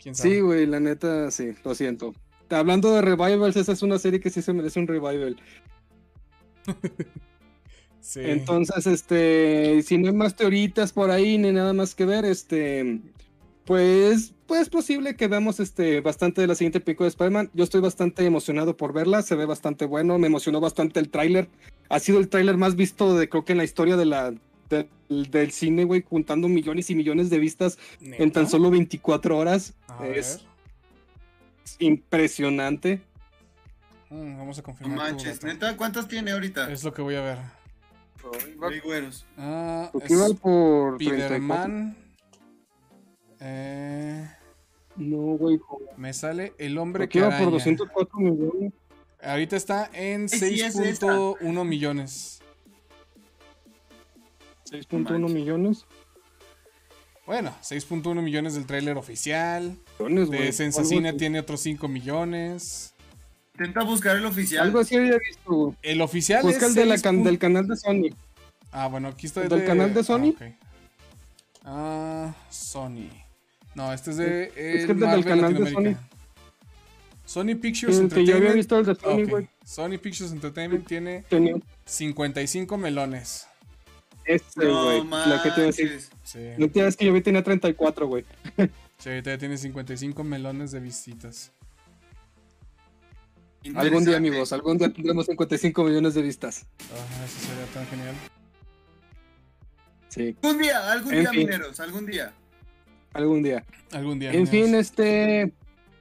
¿Quién sabe? Sí, güey, la neta, sí, lo siento. Hablando de revivals, esa es una serie que sí se merece un revival. *laughs* Sí. Entonces, este, si no hay más teoritas por ahí ni nada más que ver, este, pues, pues es posible que veamos este bastante de la siguiente pico de Spider-Man. Yo estoy bastante emocionado por verla, se ve bastante bueno, me emocionó bastante el tráiler. Ha sido el tráiler más visto de creo que en la historia de la del, del cine, güey, juntando millones y millones de vistas en tan solo 24 horas. A es impresionante. Mm, vamos a No confirmar. tu manches, neta, ¿cuántas tiene ahorita? Es lo que voy a ver. Ah, es por 34. Spider-Man. Eh, No, güey, me sale el hombre que iba araña. por 204 millones. Ahorita está en sí, es 6.1 millones. 6.1 manches. millones. Bueno, 6.1 millones del tráiler oficial. millones, De algo así. tiene otros 5 millones. Intenta buscar el oficial. Algo así había visto, güey. El oficial Busca es el de la 6 can- pun- del canal de Sony. Ah, bueno, aquí está ¿El del canal de Sony? Ah, ok. Ah, Sony. No, este es de Es que es el del Marvel canal de Latinoamérica. Sony Pictures El que yo había Entertainment. visto el de Sony, güey. Sony Pictures Entertainment tiene Tenía 55 melones. este, no güey. Lo que te iba a decir. Sí. No te que yo vi tenía 34, güey. *laughs* Sí, ahorita ya tiene 55 melones de visitas. Algún día, amigos, algún día tendremos 55 millones de vistas. Ah, eso sería tan genial. Sí, Algún día, algún En día, fin. mineros, algún día. Algún día. Algún día. En fin, este.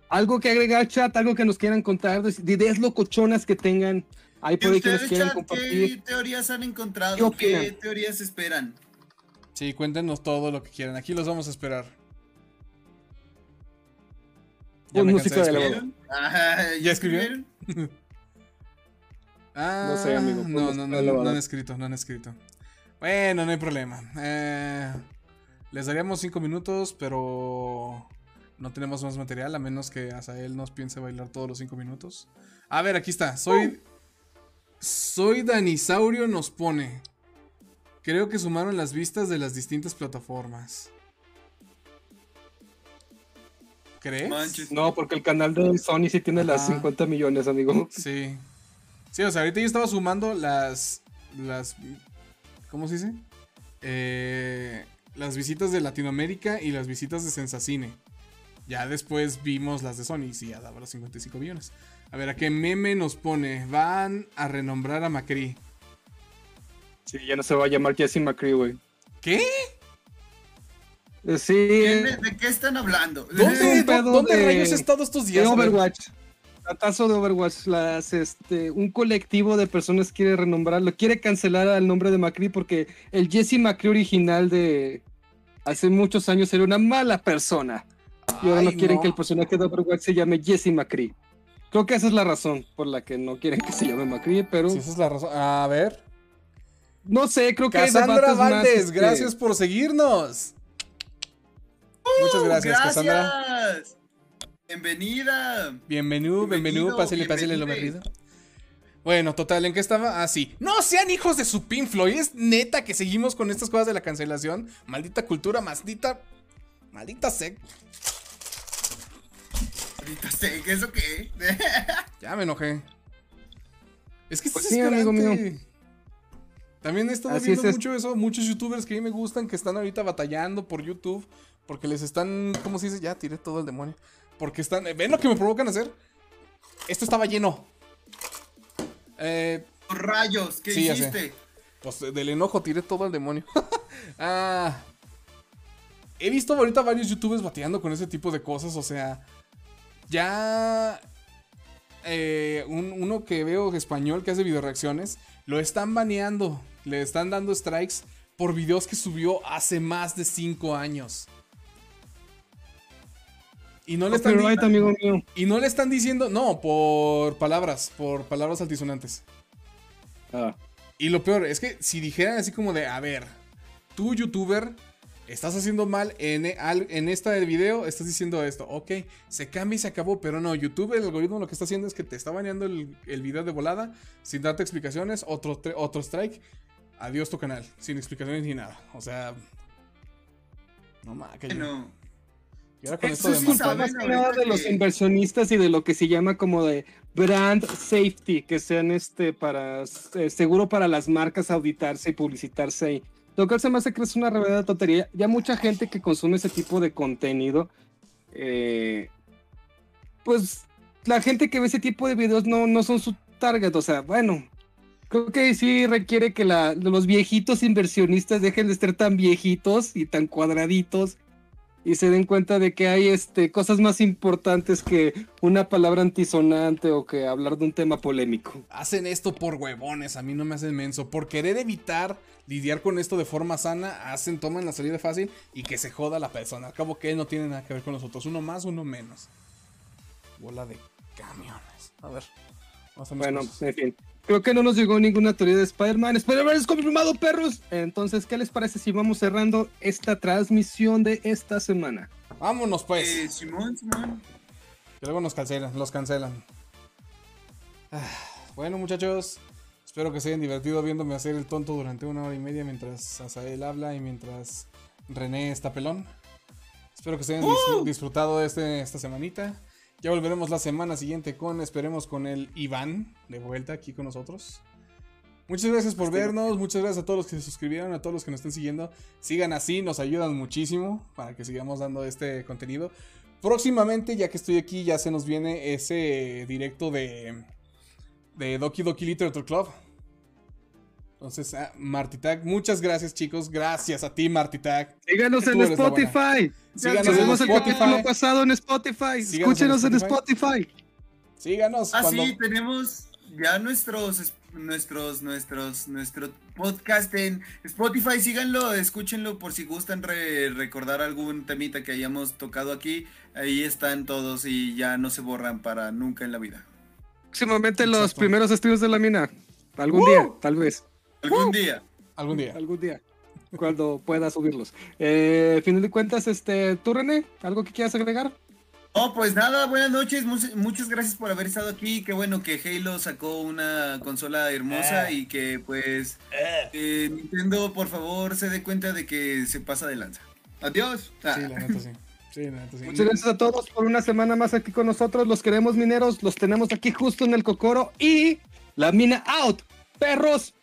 Algo que agregar, chat, algo que nos quieran contar, de de ideas locochonas que tengan. Ahí ¿Y por ahí que nos quieran chat, qué compartir. teorías han ¿Qué encontrado? opinan? ¿Qué teorías esperan? Sí, cuéntenos todo lo que quieran. Aquí los vamos a esperar. Ya me música de de la ¿Ya ¿Ya escribieron? *laughs* Ah, No sé, amigo, No, no, no, la no han escrito, no han escrito. Bueno, no hay problema. Eh, les daríamos cinco minutos, pero no tenemos más material, a menos que Azael nos piense bailar todos los cinco minutos. A ver, aquí está. Soy. Soy Danisaurio nos pone. Creo que sumaron las vistas de las distintas plataformas. ¿Crees? Manches. No, porque el canal de Sony sí tiene las Ajá. 50 millones, amigo. Sí. Sí, o sea, ahorita yo estaba sumando las. las ¿Cómo se dice? Eh, las visitas de Latinoamérica y las visitas de Sensacine. Ya después vimos las de Sony y sí, ya daba los 55 millones. A ver, ¿a qué meme nos pone? Van a renombrar a Macri. Sí, ya no se va a llamar Jesse McCree, güey. ¿Qué? Eh, Sí, ¿Quién- eh, ¿De qué están hablando? ¿Dónde, pedo ¿dónde de- rayos he estado estos de días? Ver. Overwatch. Tratazo de Overwatch. Las, este, un colectivo de personas quiere renombrarlo, quiere cancelar al nombre de McCree porque el Jesse McCree original de hace muchos años era una mala persona. Y ahora no quieren no. que el personaje de Overwatch se llame Jesse McCree. Creo que esa es la razón por la que no quieren que se llame McCree, pero Sí, esa es la razón. A ver. no sé, creo que hay Cassandra Valdés, este, gracias por seguirnos. Muchas gracias, Cassandra. Bienvenida. Bienvenido, bienvenido, Bienvenido, pásale, pásale lo mejor. Bueno, total, ¿en qué estaba? Ah, sí. No sean hijos de su Pink Floyd. Es neta que seguimos con estas cosas de la cancelación. Maldita cultura, maldita. Maldita sec. Sé, ¿qué eso qué? *laughs* Ya me enojé. Es que Pues es sí, amigo desesperante. También he estado Así viendo es, es- mucho eso, muchos youtubers que a mí me gustan que están ahorita batallando por YouTube porque les están, ¿cómo se dice? Ya tiré todo el demonio. Porque están, ¿ven lo que me provocan hacer? Esto estaba lleno. Eh, Rayos, ¿qué Sí, hiciste? pues del enojo tiré todo el demonio. *laughs* ah, he visto ahorita varios youtubers batallando con ese tipo de cosas, o sea, ya eh, un- uno que veo español que hace video reacciones, lo están baneando, le están dando strikes por videos que subió hace más de 5 años. Y no, le están amigo mío. y no le están diciendo, no, por palabras, por palabras altisonantes. Ah, Y lo peor es que si dijeran así como de, a ver, tú youtuber, estás haciendo mal en, en esta del video, estás diciendo esto, ok, se cambia y se acabó, pero no, YouTube, el algoritmo lo que está haciendo es que te está baneando el, el video de volada, sin darte explicaciones, otro, otro strike, adiós tu canal, sin explicaciones ni nada, o sea... No mames, que No. Y ahora con Eso esto de Saben nada de los inversionistas y de lo que se llama como de brand safety, que sean este para eh, seguro para las marcas auditarse y publicitarse ahí. Lo cual se me hace que es una reverenda tontería. Ya mucha gente que consume ese tipo de contenido, eh, pues la gente que ve ese tipo de videos no, no son su target. O sea, bueno, creo que sí requiere que la- los viejitos inversionistas dejen de ser tan viejitos y tan cuadraditos y se den cuenta de que hay este, cosas más importantes que una palabra antisonante o que hablar de un tema polémico. Hacen esto por huevones, a mí no me hacen menso. Por querer evitar lidiar con esto de forma sana, hacen, toman la salida fácil y que se joda la persona. Al cabo que no tiene nada que ver con nosotros. Uno más, uno menos. Bola de camiones. A ver. vamos a Bueno, cosas. en fin. Creo que no nos llegó ninguna teoría de Spider-Man. Spider-Man es confirmado, perros. Entonces, ¿qué les parece si vamos cerrando esta transmisión de esta semana? Vámonos pues. Eh, Simón, Simón. Que luego nos cancelan, los cancelan. Ah, bueno, muchachos. Espero que se hayan divertido viéndome hacer el tonto durante una hora y media mientras Azael habla y mientras René está pelón. Espero que se hayan dis- disfrutado de este, esta semanita. Ya volveremos la semana siguiente con, esperemos, con el Iván de vuelta aquí con nosotros. Muchas gracias por vernos, muchas gracias a todos los que se suscribieron, a todos los que nos están siguiendo. Sigan así, nos ayudan muchísimo para que sigamos dando este contenido. Próximamente, ya que estoy aquí, ya se nos viene ese directo de, de Doki Doki Literature Club. Entonces, ah, Martitag, muchas gracias chicos, gracias a ti Martitag. Síganos en. Spotify. Síganos Subimos en el Spotify. capítulo pasado en Spotify. Síganos Escúchenos en Spotify. Spotify. Síganos. Ah, cuando- sí, tenemos ya nuestros, nuestros, nuestros, nuestro podcast en Spotify. Síganlo, escúchenlo por si gustan re- recordar algún temita que hayamos tocado aquí. Ahí están todos y ya no se borran para nunca en la vida. Próximamente los primeros estudios de la mina. Algún día, tal vez. Algún día. Algún día. Algún día. Cuando pueda subirlos. Eh, final de cuentas, este, ¿tú, René? ¿Algo que quieras agregar? Oh, pues nada, buenas noches, mu- muchas gracias por haber estado aquí. Qué bueno que Halo sacó una consola hermosa Eh. y que pues eh, Nintendo por favor se dé cuenta de que se pasa de lanza. Adiós. Ah. Sí, la neta sí. Sí, la neta sí. Muchas gracias a todos por una semana más aquí con nosotros. Los queremos mineros, los tenemos aquí justo en el Cocoro y la mina out. Perros.